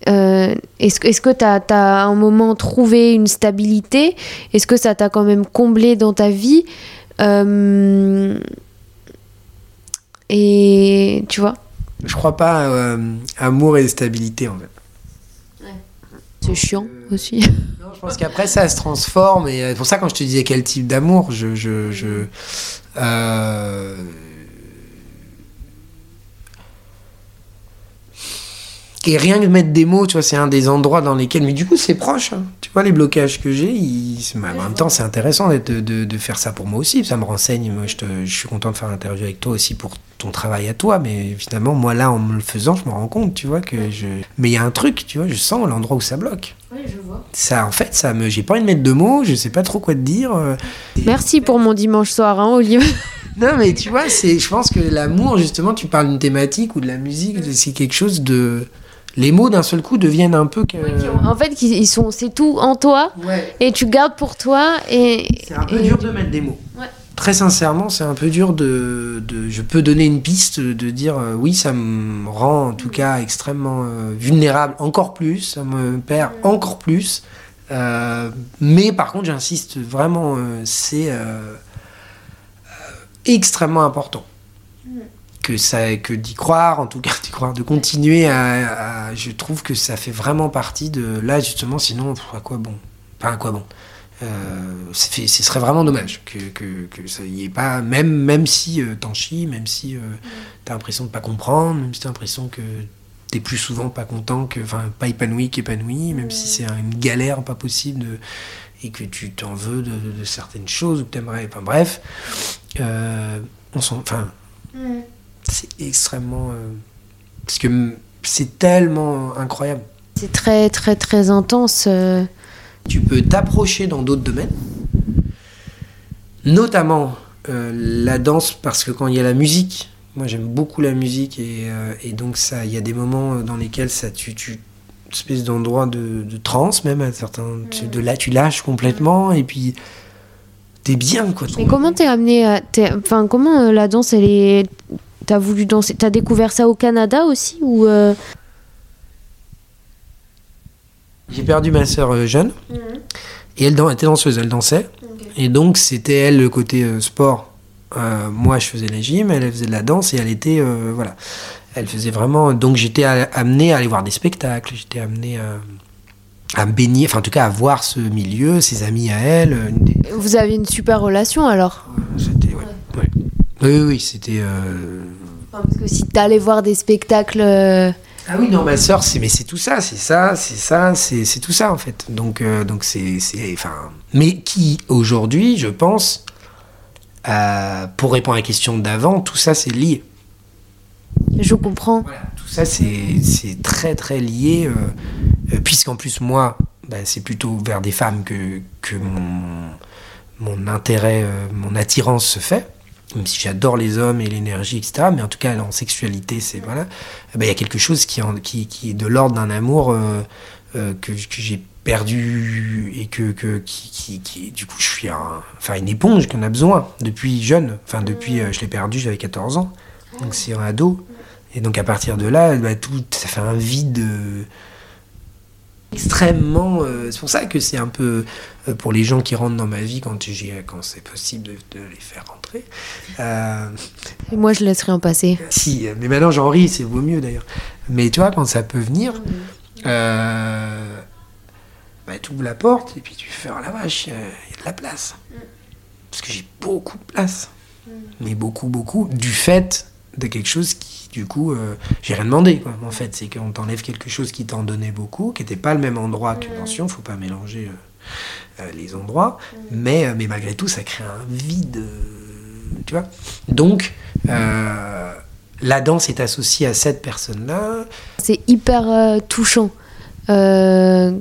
euh, est-ce que est-ce que tu as, à un moment trouvé une stabilité? Est-ce que ça t'a quand même comblé dans ta vie? Euh, Et tu vois? Je crois pas euh, amour et stabilité, en fait. C'est chiant Non, je pense qu'après ça se transforme et euh, c'est pour ça quand je te disais quel type d'amour, je euh, et rien que de mettre des mots, tu vois, c'est un des endroits dans lesquels, mais du coup c'est proche, hein. tu vois les blocages que j'ai, ils- mais en même temps c'est intéressant de, de, de faire ça pour moi aussi, ça me renseigne, moi je, te- je suis content de faire l'interview avec toi aussi pour ton travail à toi, mais finalement moi là en me le faisant je me rends compte, tu vois que je, mais il y a un truc, tu vois, je sens l'endroit où ça bloque Oui, je vois. ça en fait ça me j'ai pas envie de mettre de mots je sais pas trop quoi te dire euh. Merci pour mon dimanche soir, hein, Olive. non mais tu vois c'est je pense que l'amour justement tu parles d'une thématique ou de la musique c'est quelque chose de les mots d'un seul coup deviennent un peu que En fait, ils sont, c'est tout en toi ouais et tu gardes pour toi et. c'est un peu et- dur de mettre des mots Ouais. très sincèrement c'est un peu dur de, de je peux donner une piste de dire euh, oui ça me rend en tout cas extrêmement euh, vulnérable encore plus ça me perd encore plus Euh, mais par contre j'insiste vraiment euh, c'est euh, euh, extrêmement important que ça que d'y croire en tout cas d'y croire de continuer à, à- je trouve que ça fait vraiment partie de là justement sinon à quoi bon? Pas à quoi bon? Euh, fait- ce serait vraiment dommage que, que, que ça y ait pas même même si euh, t'en chies même si euh, t'as l'impression de pas comprendre même si t'as l'impression que t'es plus souvent pas content que enfin pas épanoui qu'épanoui même si c'est une galère pas possible de- et que tu t'en veux de, de- de certaines choses ou que t'aimerais enfin bref euh, on s'en enfin c'est extrêmement euh, parce que c'est tellement incroyable C'est très, très, très intense. euh. tu peux t'approcher dans d'autres domaines, notamment euh, la danse, parce que quand il y a la musique, moi j'aime beaucoup la musique et, et donc ça, il y a des moments dans lesquels ça, tu, tu une espèce d'endroit de, de transe même à certains, tu, de là tu lâches complètement et puis t'es bien quoi. Mais comment t'es amené à. Enfin, comment euh, la danse, elle est. T'as voulu danser. T'as découvert ça au Canada aussi ou. euh, J'ai perdu ma sœur euh, jeune et elle était danseuse, elle dansait et donc c'était elle le côté euh, sport. Euh, moi je faisais la gym, elle, elle faisait de la danse et elle était voilà, elle faisait vraiment. Donc j'étais amené à aller voir des spectacles, j'étais amené à, à me baigner, enfin en tout cas à voir ce milieu, ses amis à elle. des- Vous avez une super relation alors? C'était ouais, ouais. Oui oui, oui, c'était. euh, Parce que si t'allais voir des spectacles. euh, Ah oui, non, ma sœur, c'est mais c'est tout ça, c'est ça, c'est ça, c'est tout ça en fait. Donc euh, donc c'est enfin mais qui aujourd'hui, je pense euh, pour répondre à la question d'avant, tout ça c'est lié. Je comprends. Voilà, tout ça c'est c'est très très lié euh, puisqu'en plus moi, bah, c'est plutôt vers des femmes que que mon mon intérêt, mon attirance se fait. Même si j'adore les hommes et l'énergie, etc. Mais en tout cas, en sexualité, c'est voilà. Eh ben, il y a quelque chose qui, qui, qui est de l'ordre d'un amour euh, euh, que, que j'ai perdu et que, que qui, qui, du coup je suis enfin une éponge qu'on a besoin depuis jeune. Enfin depuis, euh, je l'ai perdu, j'avais 14 ans, donc c'est un ado. Et donc à partir de là, bah, tout, ça fait un vide. Extrêmement euh, c'est pour ça que c'est un peu euh, pour les gens qui rentrent dans ma vie quand c'est possible de, de les faire rentrer euh, Et moi, je laisse rien passer. si mais maintenant j'en ris c'est vaut mieux d'ailleurs. Mais tu vois quand ça peut venir bah, tu ouvres la porte et puis tu fais oh la vache il y, a il y a de la place. Parce que j'ai beaucoup de place. Mais beaucoup beaucoup du fait de quelque chose qui du coup euh, j'ai rien demandé en fait c'est qu'on t'enlève quelque chose qui t'en donnait beaucoup qui n'était pas le même endroit que attention faut pas mélanger euh, euh, les endroits mais mais malgré tout ça crée un vide tu vois donc la danse est associée à cette personne là C'est hyper touchant. la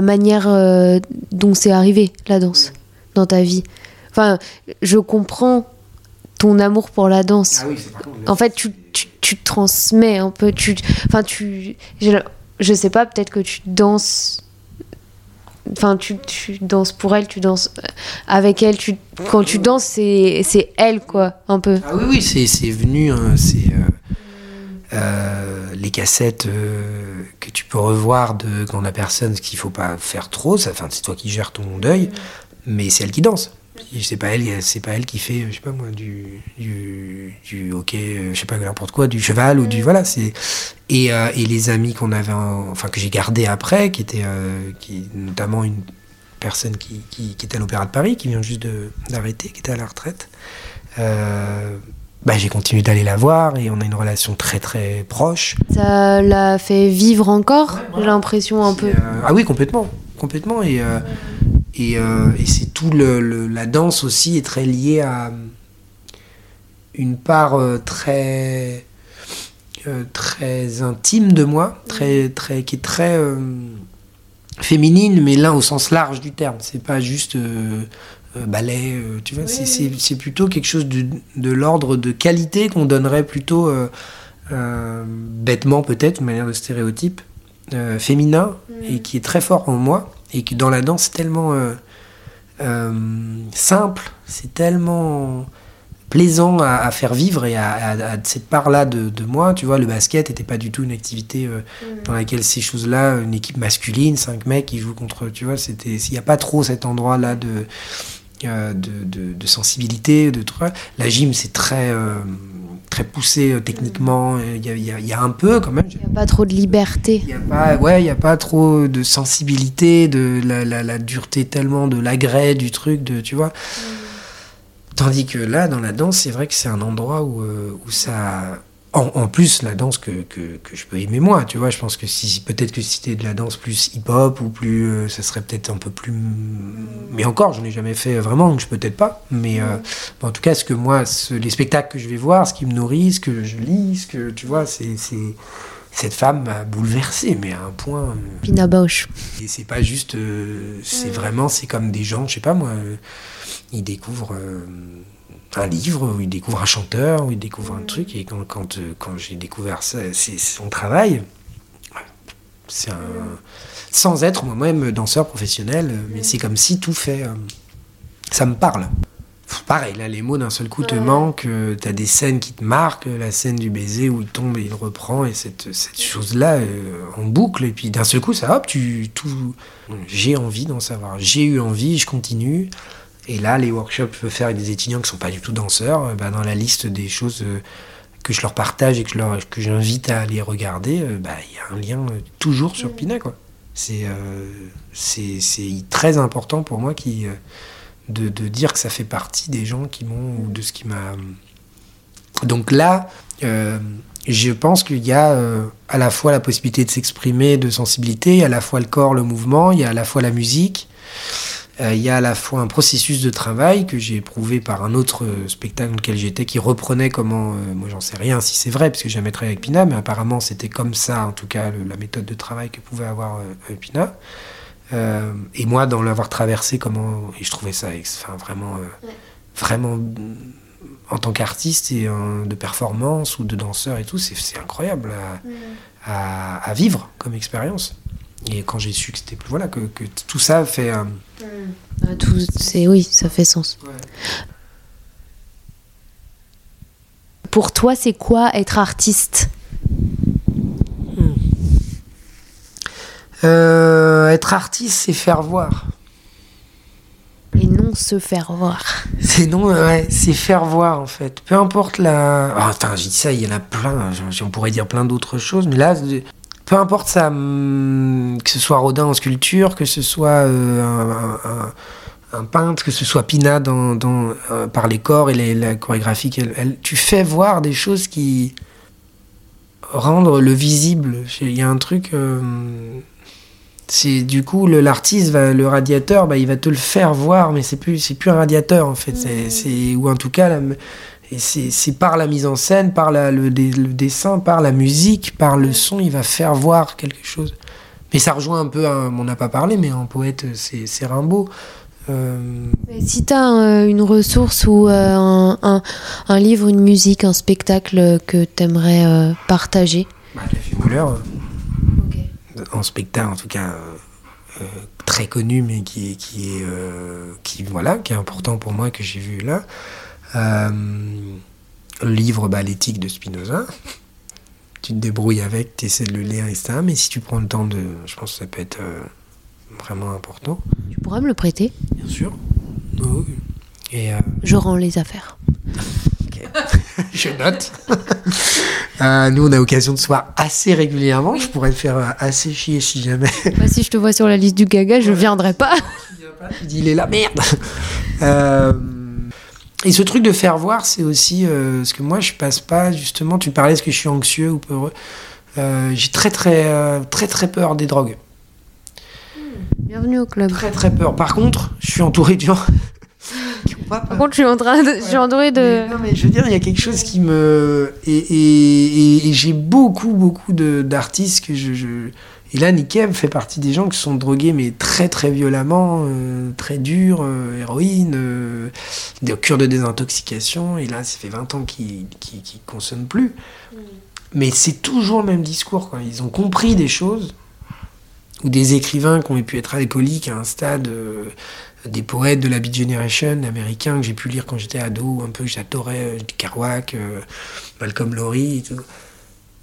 manière dont c'est arrivé, la danse, dans ta vie. Enfin, je comprends ton amour pour la danse. oui contre En fait, tu, tu, tu transmets un peu. Tu, enfin, tu. j'ai- Je sais pas, peut-être que tu danses. Enfin, tu, tu danses pour elle, tu danses avec elle. Tu, quand tu danses, c'est c'est elle, quoi, un peu. Ah oui, oui, c'est, c'est venu, hein, c'est euh, euh, les cassettes euh, que tu peux revoir de quand la personne, ce qu'il faut pas faire trop, ça, c'est toi qui gères ton deuil, mais c'est elle qui danse. C'est pas elle, c'est pas elle qui fait, je sais pas moi, du, du, du hockey, euh, je sais pas n'importe quoi, du cheval ou du voilà. C'est et, euh, et les amis qu'on avait, en- enfin que j'ai gardés après, qui étaient, euh, qui notamment une personne qui, qui, qui était à l'Opéra de Paris, qui vient juste d'arrêter, qui était à la retraite. Euh, bah, j'ai continué d'aller la voir et on a une relation très très proche. Ça l'a fait vivre encore, j'ai l'impression un peu. Ah oui, complètement, complètement. Et, et, euh, et c'est tout le, le- la danse aussi est très liée à une part euh, très euh, très intime de moi, très très qui est très euh, féminine, mais là au sens large du terme. C'est pas juste euh, euh, ballet, euh, tu vois. c'est- plutôt quelque chose de, de l'ordre de qualité qu'on donnerait plutôt euh, euh, bêtement peut-être, une manière de stéréotype euh, féminin et qui est très fort en moi et qui dans la danse c'est tellement euh, euh, simple, c'est tellement plaisant à, à faire vivre et à, à- à cette part-là de, de moi. Tu vois, le basket n'était pas du tout une activité euh, dans laquelle ces choses-là, une équipe masculine, cinq mecs qui jouent contre, tu vois, c'était, il n'y a pas trop cet endroit-là de, euh, de, de, de sensibilité, de trucs. La gym, c'est très, euh, très poussé euh, techniquement. Il y a, il y a- il y a un peu quand même. Il n'y a pas trop de liberté. Il y a pas, ouais, il y a pas trop de sensibilité, de la, la, la dureté tellement de l'agrès du truc, de, tu vois. Tandis que là, dans la danse, c'est vrai que c'est un endroit où, euh, où ça. En, en plus, la danse que, que, que je peux aimer moi, tu vois. Je pense que si peut-être que si c'était de la danse plus hip-hop ou plus, euh, ça serait peut-être un peu plus. Mais encore, je n'ai jamais fait vraiment, donc je peux peut-être pas. Mais euh, en tout cas, ce que moi, ce- les spectacles que je vais voir, ce qui me nourrit, ce que je lis, ce que tu vois, c'est cette femme m'a bouleversé, mais à un point. euh, Pina Bausch. et c'est pas juste. euh, c'est vraiment, c'est comme des gens, je sais pas moi, ils découvrent un livre, ou ils découvrent un chanteur, ou ils découvrent un truc, et quand, quand, euh, quand j'ai découvert ça, c'est son travail, c'est un. Sans être moi-même danseur professionnel, mais c'est comme si tout fait. euh, ça me parle. Pareil, là, les mots d'un seul coup te manquent. euh, T'as des scènes qui te marquent. La scène du baiser où il tombe et il reprend, et cette, cette chose-là en boucle. Et puis d'un seul coup, ça, hop, tu tout. J'ai envie d'en savoir. J'ai eu envie, je continue. Et là, les workshops que je peux faire avec des étudiants qui sont pas du tout danseurs, euh, bah, dans la liste des choses euh, que je leur partage et que je leur, que j'invite à aller regarder, euh, bah, il y a un lien toujours sur Pina, quoi. C'est euh, c'est c'est très important pour moi qui, de, de dire que ça fait partie des gens qui m'ont ou de ce qui m'a. Donc là, euh, je pense qu'il y a euh, à la fois la possibilité de s'exprimer, de sensibilité, à la fois le corps, le mouvement, il y a à la fois la musique, euh, il y a à la fois un processus de travail que j'ai éprouvé par un autre euh, spectacle dans lequel j'étais qui reprenait comment, euh, moi j'en sais rien si c'est vrai parce que j'ai jamais travaillé avec Pina, mais apparemment c'était comme ça en tout cas le- la méthode de travail que pouvait avoir Pina. Et moi, dans l'avoir traversé, comment et je trouvais ça, enfin vraiment, vraiment en tant qu'artiste et de performance ou de danseur et tout, c'est incroyable à, à, vivre comme expérience. Et quand j'ai su que c'était voilà que, que, tout ça fait un... tout c'est oui, ça fait sens. Pour toi, c'est quoi être artiste? Hmm. euh, Être artiste, c'est faire voir. Et non se faire voir. C'est non, ouais, c'est faire voir en fait. Peu importe la. Oh, attends, j'ai dit ça, il y en a plein. On pourrait dire plein d'autres choses, mais là, peu importe ça, hum, que ce soit Rodin en sculpture, que ce soit euh, un, peintre, que ce soit Pina dans, euh, par les corps et les, la chorégraphie, tu fais voir des choses qui rendent le visible. Il y a un truc. Euh, c'est du coup l'artiste le radiateur bah, il va te le faire voir mais c'est plus c'est plus un radiateur en fait c'est ou en tout cas c'est par la mise en scène par le, le, dessin par la musique par le son il va faire voir quelque chose. Mais ça rejoint un peu on n'a pas parlé mais un poète c'est Rimbaud. Euh... Si tu as euh, une ressource ou euh, un, un, un, livre, une musique, un spectacle que tu aimerais euh, partager. Bah, en spectacle, en tout cas euh, très connu, mais qui, qui est euh, qui voilà, qui est important pour moi que j'ai vu là. Le livre bah, l'éthique de Spinoza. Tu te débrouilles avec, tu essaies de le lire et ça, mais si tu prends le temps de, je pense que ça peut être vraiment important. Tu pourras me le prêter Bien sûr. Et Je rends les affaires. je note. Euh, nous, on a l'occasion de se voir assez régulièrement. Je pourrais te faire euh, assez chier si jamais. Bah, si je te vois sur la liste du gaga, je viendrai pas. Tu dis, il est là, merde. Euh, et ce truc de faire voir, c'est aussi ce que moi, je passe pas justement. Tu parlais, est-ce que je suis anxieux ou peureux J'ai très, très, très, très peur des drogues. Bienvenue au club. Très, très peur. Par contre, je suis entouré de gens par contre, je suis en train de, je suis entouré de. non, mais je veux dire, il y a quelque chose qui me. Et, et, et, j'ai beaucoup, beaucoup d'artistes que je, je. Et là, Nikem fait partie des gens qui sont drogués, mais très, très violemment, euh, très dur, euh, héroïne, euh, des cures de désintoxication. Et là, ça fait 20 ans qu'ils ne consomment plus. Mm. Mais c'est toujours le même discours. Quoi. Ils ont compris des choses, ou des écrivains qui ont pu être alcooliques à un stade des poètes de la Beat Generation américains que j'ai pu lire quand j'étais ado, un peu que j'adorais, euh, Kerouac, euh, Malcolm Lowry et tout.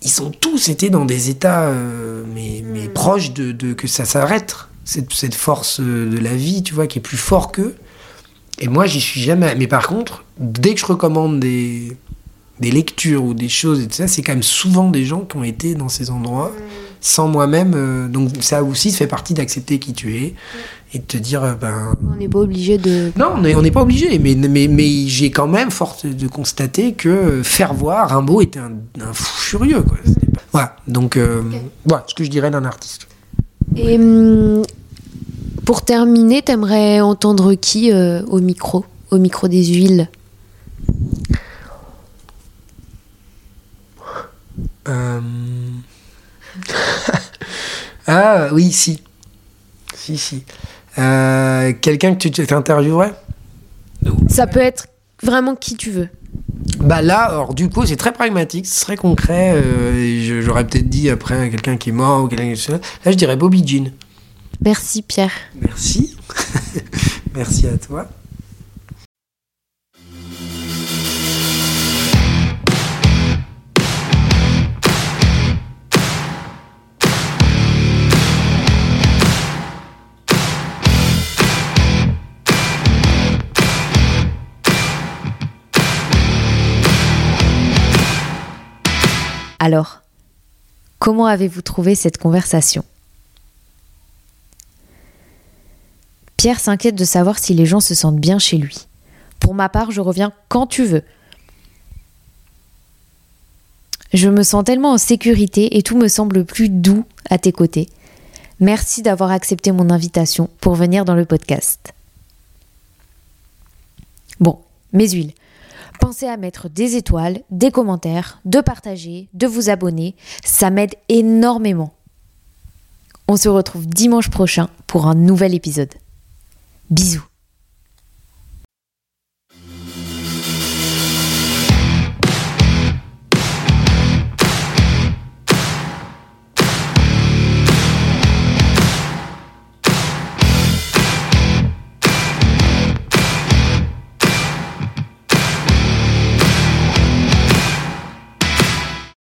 Ils sont tous été dans des états euh, mais, mais hmm. proches de, de, que ça s'arrête. Cette, cette, force de la vie, tu vois, qui est plus fort qu'eux. Et moi, j'y suis jamais. Mais par contre, dès que je recommande des, des lectures ou des choses et tout ça, c'est quand même souvent des gens qui ont été dans ces endroits hmm. sans moi-même. donc ça aussi, ça fait partie d'accepter qui tu es et de te dire euh, ben on n'est pas obligé de non on n'est pas obligé mais mais, mais j'ai quand même force de constater que faire voir Rimbaud était un, un fou furieux quoi. Voilà donc euh, voilà ce que je dirais d'un artiste. Et hum, pour terminer t'aimerais entendre qui euh, au micro au micro des huiles? Ah oui si. Si si euh, quelqu'un que tu t'interviewerais? Ça peut être vraiment qui tu veux. Bah là, alors du coup, c'est très pragmatique, c'est très concret. Euh, j'aurais peut-être dit après quelqu'un qui est mort ou quelqu'un qui est... Là, je dirais Bobby Jean. Merci Pierre. Merci. Merci à toi. Alors, comment avez-vous trouvé cette conversation? Pierre s'inquiète de savoir si les gens se sentent bien chez lui. Pour ma part, je reviens quand tu veux. Je me sens tellement en sécurité et tout me semble plus doux à tes côtés. Merci d'avoir accepté mon invitation pour venir dans le podcast. Bon, mes huiles. Pensez à mettre des étoiles, des commentaires, de partager, de vous abonner. Ça m'aide énormément. On se retrouve dimanche prochain pour un nouvel épisode. Bisous